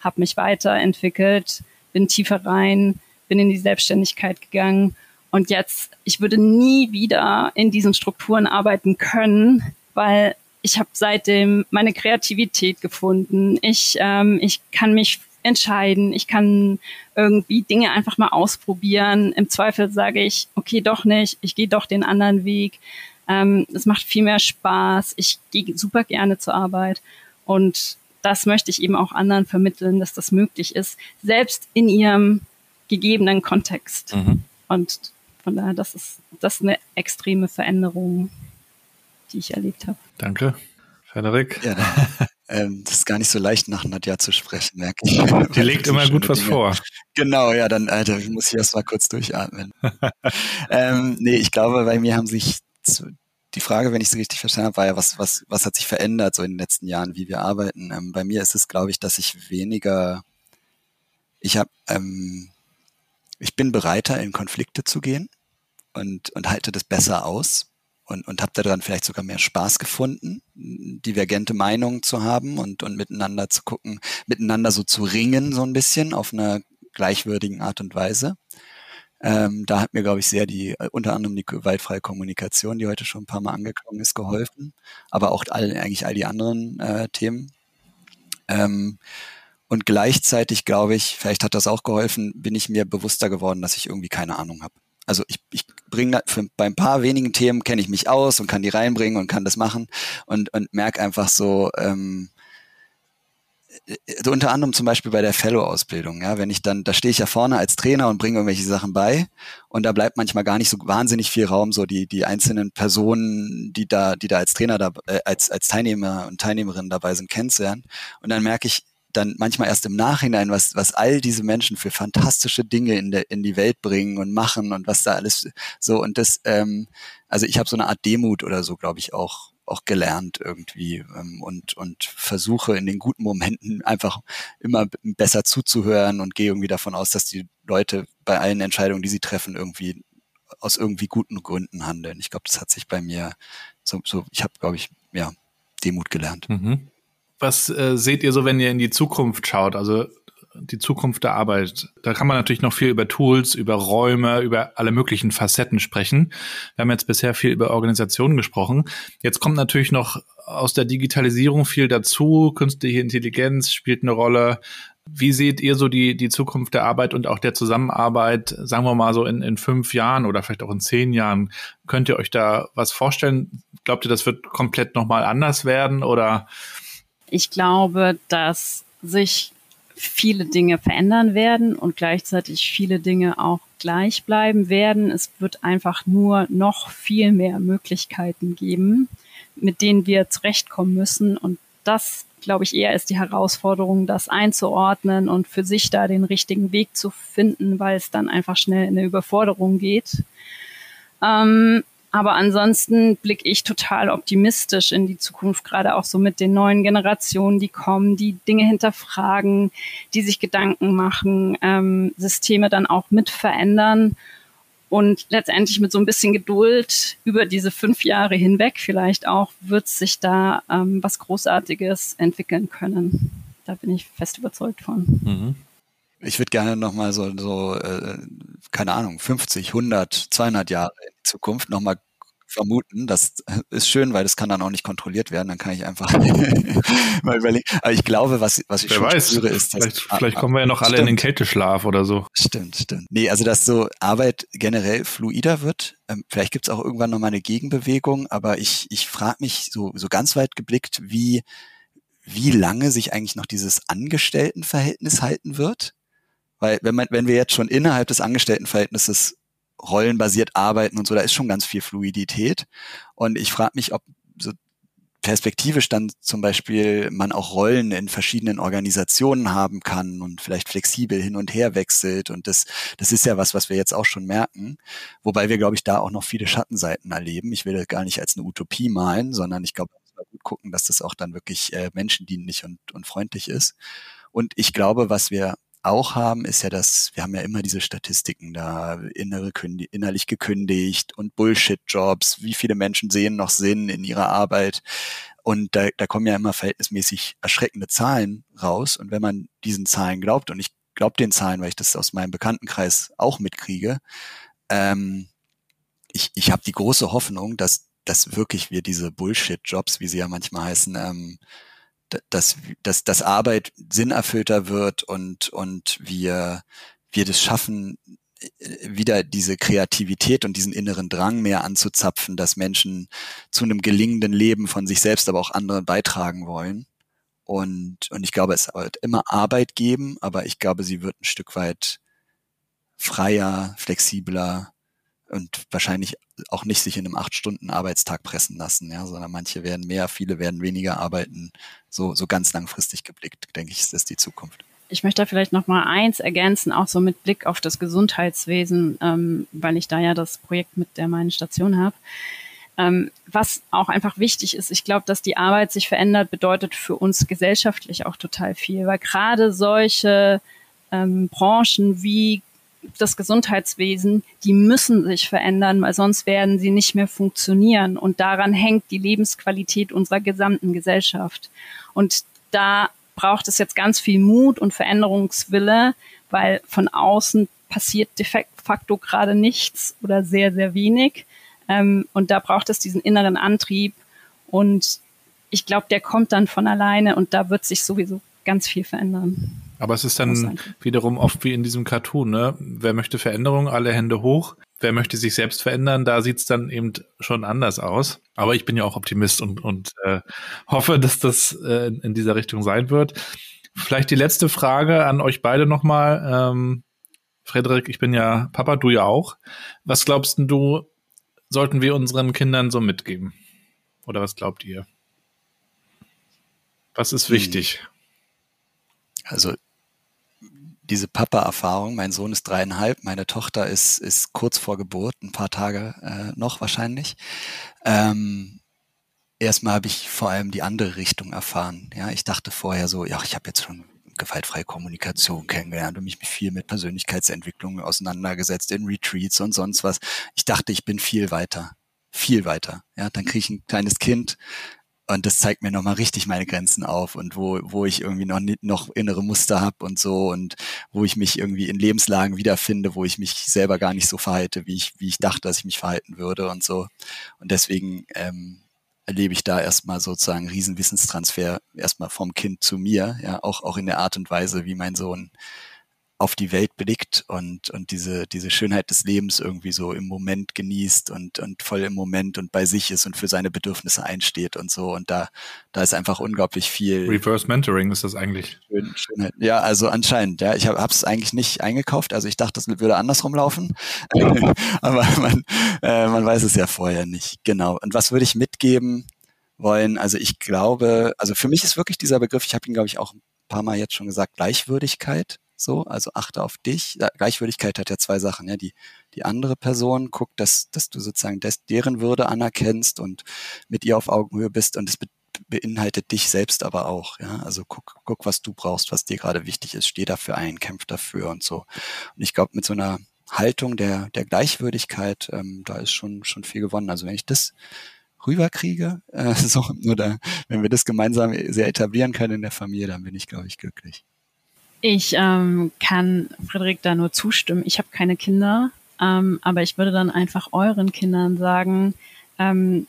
habe mich weiterentwickelt, bin tiefer rein, bin in die Selbstständigkeit gegangen und jetzt, ich würde nie wieder in diesen Strukturen arbeiten können, weil ich habe seitdem meine Kreativität gefunden. Ich, ähm, ich kann mich entscheiden. Ich kann irgendwie Dinge einfach mal ausprobieren. Im Zweifel sage ich, okay, doch nicht, ich gehe doch den anderen Weg. Ähm, es macht viel mehr Spaß. Ich gehe super gerne zur Arbeit. Und das möchte ich eben auch anderen vermitteln, dass das möglich ist, selbst in ihrem gegebenen Kontext. Mhm. Und von daher, das ist, das ist eine extreme Veränderung, die ich erlebt habe. Danke. Frederik? Ja, ähm, das ist gar nicht so leicht, nach Nadja zu sprechen, merke ich. Die legt immer gut was Dinge. vor. Genau, ja, dann Alter, muss ich erst mal kurz durchatmen. ähm, nee, ich glaube, bei mir haben sich die Frage, wenn ich sie richtig verstanden habe, war ja, was, was, was hat sich verändert so in den letzten Jahren, wie wir arbeiten? Ähm, bei mir ist es, glaube ich, dass ich weniger, ich habe, ähm, ich bin bereiter, in Konflikte zu gehen und, und halte das besser aus und, und habe daran vielleicht sogar mehr Spaß gefunden, divergente Meinungen zu haben und, und miteinander zu gucken, miteinander so zu ringen, so ein bisschen auf einer gleichwürdigen Art und Weise. Ähm, da hat mir, glaube ich, sehr die, äh, unter anderem die gewaltfreie Kommunikation, die heute schon ein paar Mal angekommen ist, geholfen, aber auch all, eigentlich all die anderen äh, Themen. Ähm, und gleichzeitig, glaube ich, vielleicht hat das auch geholfen, bin ich mir bewusster geworden, dass ich irgendwie keine Ahnung habe also ich, ich bringe bei ein paar wenigen Themen kenne ich mich aus und kann die reinbringen und kann das machen und, und merke einfach so, ähm, unter anderem zum Beispiel bei der Fellow-Ausbildung, ja, wenn ich dann, da stehe ich ja vorne als Trainer und bringe irgendwelche Sachen bei und da bleibt manchmal gar nicht so wahnsinnig viel Raum, so die, die einzelnen Personen, die da, die da als Trainer da, äh, als, als Teilnehmer und Teilnehmerinnen dabei sind, kennenzulernen. Und dann merke ich, dann manchmal erst im Nachhinein, was, was all diese Menschen für fantastische Dinge in, der, in die Welt bringen und machen und was da alles so und das, ähm, also ich habe so eine Art Demut oder so, glaube ich, auch auch gelernt irgendwie ähm, und und versuche in den guten Momenten einfach immer besser zuzuhören und gehe irgendwie davon aus, dass die Leute bei allen Entscheidungen, die sie treffen, irgendwie aus irgendwie guten Gründen handeln. Ich glaube, das hat sich bei mir so, so ich habe, glaube ich, ja, Demut gelernt. Mhm. Was äh, seht ihr so, wenn ihr in die Zukunft schaut? Also die Zukunft der Arbeit. Da kann man natürlich noch viel über Tools, über Räume, über alle möglichen Facetten sprechen. Wir haben jetzt bisher viel über Organisationen gesprochen. Jetzt kommt natürlich noch aus der Digitalisierung viel dazu. Künstliche Intelligenz spielt eine Rolle. Wie seht ihr so die, die Zukunft der Arbeit und auch der Zusammenarbeit, sagen wir mal so in, in fünf Jahren oder vielleicht auch in zehn Jahren? Könnt ihr euch da was vorstellen? Glaubt ihr, das wird komplett nochmal anders werden oder ich glaube, dass sich viele Dinge verändern werden und gleichzeitig viele Dinge auch gleich bleiben werden. Es wird einfach nur noch viel mehr Möglichkeiten geben, mit denen wir zurechtkommen müssen. Und das, glaube ich, eher ist die Herausforderung, das einzuordnen und für sich da den richtigen Weg zu finden, weil es dann einfach schnell in eine Überforderung geht. Ähm, aber ansonsten blicke ich total optimistisch in die Zukunft, gerade auch so mit den neuen Generationen, die kommen, die Dinge hinterfragen, die sich Gedanken machen, ähm, Systeme dann auch mit verändern und letztendlich mit so ein bisschen Geduld über diese fünf Jahre hinweg vielleicht auch wird sich da ähm, was Großartiges entwickeln können. Da bin ich fest überzeugt von. Mhm. Ich würde gerne nochmal so, so äh, keine Ahnung, 50, 100, 200 Jahre in Zukunft nochmal vermuten. Das ist schön, weil das kann dann auch nicht kontrolliert werden. Dann kann ich einfach mal überlegen. Aber ich glaube, was, was ich Wer schon weiß, spüre, ist, dass... Vielleicht, vielleicht kommen wir ja noch alle stimmt. in den Kälteschlaf oder so. Stimmt, stimmt. Nee, also dass so Arbeit generell fluider wird. Ähm, vielleicht gibt es auch irgendwann nochmal eine Gegenbewegung, aber ich, ich frage mich so, so ganz weit geblickt, wie, wie lange sich eigentlich noch dieses Angestelltenverhältnis halten wird. Weil wenn man, wenn wir jetzt schon innerhalb des Angestelltenverhältnisses rollenbasiert arbeiten und so, da ist schon ganz viel Fluidität. Und ich frage mich, ob so perspektivisch dann zum Beispiel man auch Rollen in verschiedenen Organisationen haben kann und vielleicht flexibel hin und her wechselt. Und das, das ist ja was, was wir jetzt auch schon merken. Wobei wir, glaube ich, da auch noch viele Schattenseiten erleben. Ich will das gar nicht als eine Utopie malen, sondern ich glaube, gut gucken, dass das auch dann wirklich äh, menschendienlich und, und freundlich ist. Und ich glaube, was wir auch haben, ist ja, dass wir haben ja immer diese Statistiken da, innere innerlich gekündigt und Bullshit-Jobs, wie viele Menschen sehen noch Sinn in ihrer Arbeit. Und da, da kommen ja immer verhältnismäßig erschreckende Zahlen raus. Und wenn man diesen Zahlen glaubt, und ich glaube den Zahlen, weil ich das aus meinem Bekanntenkreis auch mitkriege, ähm, ich, ich habe die große Hoffnung, dass, dass wirklich wir diese Bullshit-Jobs, wie sie ja manchmal heißen, ähm, dass, dass, dass Arbeit sinnerfüllter wird und, und wir, wir das schaffen, äh, wieder diese Kreativität und diesen inneren Drang mehr anzuzapfen, dass Menschen zu einem gelingenden Leben von sich selbst, aber auch anderen beitragen wollen. Und, und ich glaube, es wird immer Arbeit geben, aber ich glaube, sie wird ein Stück weit freier, flexibler, und wahrscheinlich auch nicht sich in einem acht Stunden Arbeitstag pressen lassen, ja, sondern manche werden mehr, viele werden weniger arbeiten. So, so ganz langfristig geblickt, denke ich, ist das die Zukunft. Ich möchte da vielleicht noch mal eins ergänzen, auch so mit Blick auf das Gesundheitswesen, ähm, weil ich da ja das Projekt mit der meinen Station habe. Ähm, was auch einfach wichtig ist, ich glaube, dass die Arbeit sich verändert, bedeutet für uns gesellschaftlich auch total viel, weil gerade solche ähm, Branchen wie das Gesundheitswesen, die müssen sich verändern, weil sonst werden sie nicht mehr funktionieren. Und daran hängt die Lebensqualität unserer gesamten Gesellschaft. Und da braucht es jetzt ganz viel Mut und Veränderungswille, weil von außen passiert de facto gerade nichts oder sehr, sehr wenig. Ähm, und da braucht es diesen inneren Antrieb. Und ich glaube, der kommt dann von alleine und da wird sich sowieso ganz viel verändern. Aber es ist dann wiederum oft wie in diesem Cartoon, ne? Wer möchte Veränderung, alle Hände hoch. Wer möchte sich selbst verändern, da sieht's dann eben schon anders aus. Aber ich bin ja auch Optimist und, und äh, hoffe, dass das äh, in dieser Richtung sein wird. Vielleicht die letzte Frage an euch beide nochmal. Ähm, Frederik, ich bin ja Papa, du ja auch. Was glaubst du, sollten wir unseren Kindern so mitgeben? Oder was glaubt ihr? Was ist hm. wichtig? Also diese Papa-Erfahrung. Mein Sohn ist dreieinhalb, meine Tochter ist, ist kurz vor Geburt, ein paar Tage äh, noch wahrscheinlich. Ähm, erstmal habe ich vor allem die andere Richtung erfahren. Ja, ich dachte vorher so, ja, ich habe jetzt schon gewaltfreie Kommunikation kennengelernt und mich viel mit Persönlichkeitsentwicklung auseinandergesetzt in Retreats und sonst was. Ich dachte, ich bin viel weiter, viel weiter. Ja, dann kriege ich ein kleines Kind, und das zeigt mir nochmal richtig meine Grenzen auf und wo, wo ich irgendwie noch, noch innere Muster habe und so und wo ich mich irgendwie in Lebenslagen wiederfinde, wo ich mich selber gar nicht so verhalte, wie ich, wie ich dachte, dass ich mich verhalten würde und so. Und deswegen ähm, erlebe ich da erstmal sozusagen riesen Wissenstransfer erstmal vom Kind zu mir, ja, auch, auch in der Art und Weise, wie mein Sohn auf die Welt blickt und, und diese, diese Schönheit des Lebens irgendwie so im Moment genießt und, und voll im Moment und bei sich ist und für seine Bedürfnisse einsteht und so. Und da, da ist einfach unglaublich viel. Reverse Mentoring ist das eigentlich. Schön, Schönheit. Ja, also anscheinend, ja. Ich habe es eigentlich nicht eingekauft. Also ich dachte, das würde andersrum laufen. Aber man, äh, man weiß es ja vorher nicht. Genau. Und was würde ich mitgeben wollen? Also ich glaube, also für mich ist wirklich dieser Begriff, ich habe ihn, glaube ich, auch ein paar Mal jetzt schon gesagt, Gleichwürdigkeit so, also achte auf dich. Gleichwürdigkeit hat ja zwei Sachen, ja, die, die andere Person guckt, dass, dass du sozusagen des, deren Würde anerkennst und mit ihr auf Augenhöhe bist und es be beinhaltet dich selbst aber auch, ja, also guck, guck, was du brauchst, was dir gerade wichtig ist, steh dafür ein, kämpf dafür und so. Und ich glaube, mit so einer Haltung der, der Gleichwürdigkeit, ähm, da ist schon, schon viel gewonnen. Also wenn ich das rüberkriege, äh, so, oder wenn wir das gemeinsam sehr etablieren können in der Familie, dann bin ich, glaube ich, glücklich. Ich ähm, kann Frederik da nur zustimmen. Ich habe keine Kinder, ähm, aber ich würde dann einfach euren Kindern sagen, ähm,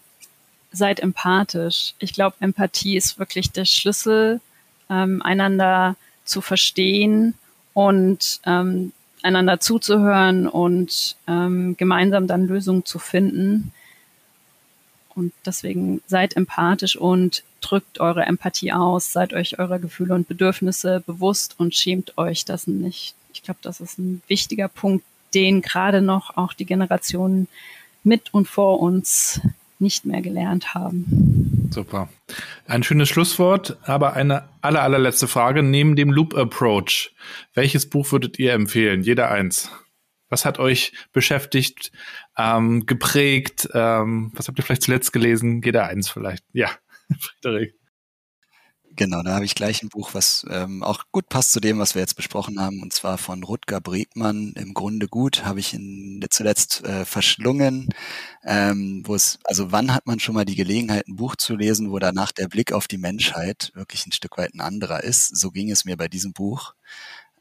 seid empathisch. Ich glaube, Empathie ist wirklich der Schlüssel, ähm, einander zu verstehen und ähm, einander zuzuhören und ähm, gemeinsam dann Lösungen zu finden. Und deswegen seid empathisch und drückt eure Empathie aus, seid euch eurer Gefühle und Bedürfnisse bewusst und schämt euch das nicht. Ich glaube, das ist ein wichtiger Punkt, den gerade noch auch die Generationen mit und vor uns nicht mehr gelernt haben. Super. Ein schönes Schlusswort, aber eine aller, allerletzte Frage. Neben dem Loop Approach, welches Buch würdet ihr empfehlen? Jeder eins. Was hat euch beschäftigt, ähm, geprägt? Ähm, was habt ihr vielleicht zuletzt gelesen? Jeder eins vielleicht. Ja. Frederik. Genau, da habe ich gleich ein Buch, was ähm, auch gut passt zu dem, was wir jetzt besprochen haben, und zwar von Rutger Bregmann, im Grunde gut, habe ich in, zuletzt äh, verschlungen, ähm, wo es, also wann hat man schon mal die Gelegenheit, ein Buch zu lesen, wo danach der Blick auf die Menschheit wirklich ein Stück weit ein anderer ist. So ging es mir bei diesem Buch.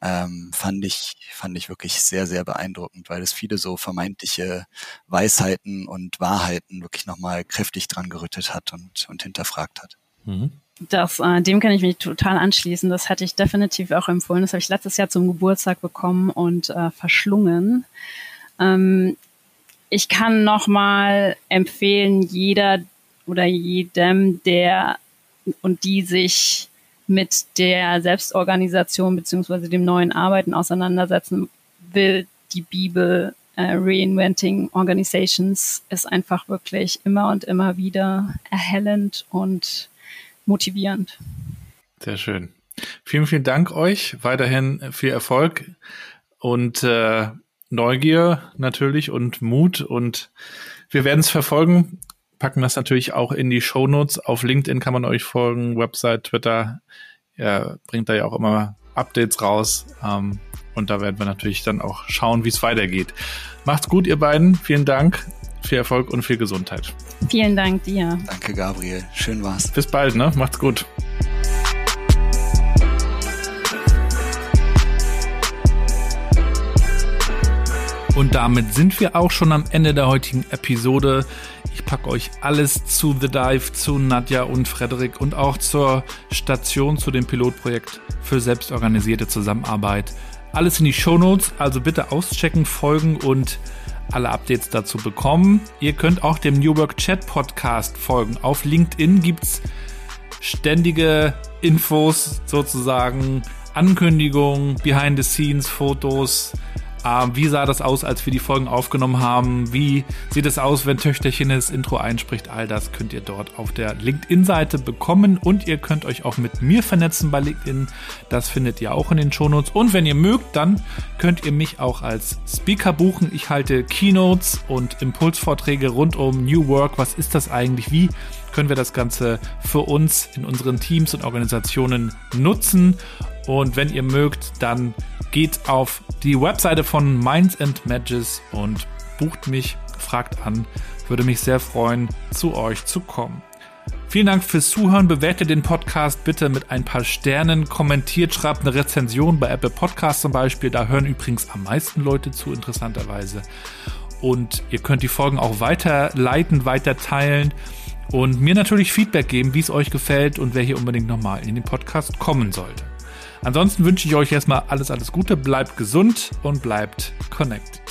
Ähm, fand ich fand ich wirklich sehr sehr beeindruckend, weil es viele so vermeintliche Weisheiten und Wahrheiten wirklich nochmal kräftig dran gerüttet hat und und hinterfragt hat. Mhm. Das, äh, dem kann ich mich total anschließen. Das hätte ich definitiv auch empfohlen. Das habe ich letztes Jahr zum Geburtstag bekommen und äh, verschlungen. Ähm, ich kann nochmal empfehlen, jeder oder jedem, der und die sich mit der Selbstorganisation beziehungsweise dem neuen Arbeiten auseinandersetzen will, die Bibel äh, Reinventing Organizations ist einfach wirklich immer und immer wieder erhellend und motivierend. Sehr schön. Vielen, vielen Dank euch. Weiterhin viel Erfolg und äh, Neugier natürlich und Mut und wir werden es verfolgen packen das natürlich auch in die Show Notes. Auf LinkedIn kann man euch folgen, Website, Twitter. Ja, bringt da ja auch immer Updates raus. Ähm, und da werden wir natürlich dann auch schauen, wie es weitergeht. Macht's gut, ihr beiden. Vielen Dank. Viel Erfolg und viel Gesundheit. Vielen Dank dir. Danke, Gabriel. Schön war's. Bis bald, ne? Macht's gut. Und damit sind wir auch schon am Ende der heutigen Episode. Ich packe euch alles zu The Dive, zu Nadja und Frederik und auch zur Station, zu dem Pilotprojekt für selbstorganisierte Zusammenarbeit. Alles in die Show Notes, also bitte auschecken, folgen und alle Updates dazu bekommen. Ihr könnt auch dem New Work Chat Podcast folgen. Auf LinkedIn gibt es ständige Infos sozusagen, Ankündigungen, Behind the Scenes, Fotos, wie sah das aus, als wir die Folgen aufgenommen haben? Wie sieht es aus, wenn Töchterchen das Intro einspricht? All das könnt ihr dort auf der LinkedIn-Seite bekommen und ihr könnt euch auch mit mir vernetzen bei LinkedIn. Das findet ihr auch in den Shownotes. Und wenn ihr mögt, dann könnt ihr mich auch als Speaker buchen. Ich halte Keynotes und Impulsvorträge rund um New Work. Was ist das eigentlich? Wie können wir das Ganze für uns in unseren Teams und Organisationen nutzen? Und wenn ihr mögt, dann geht auf die Webseite von Minds and Matches und bucht mich, fragt an. Würde mich sehr freuen, zu euch zu kommen. Vielen Dank fürs Zuhören. Bewertet den Podcast bitte mit ein paar Sternen. Kommentiert, schreibt eine Rezension bei Apple Podcasts zum Beispiel. Da hören übrigens am meisten Leute zu, interessanterweise. Und ihr könnt die Folgen auch weiterleiten, weiter teilen und mir natürlich Feedback geben, wie es euch gefällt und wer hier unbedingt nochmal in den Podcast kommen sollte. Ansonsten wünsche ich euch erstmal alles, alles Gute, bleibt gesund und bleibt connected.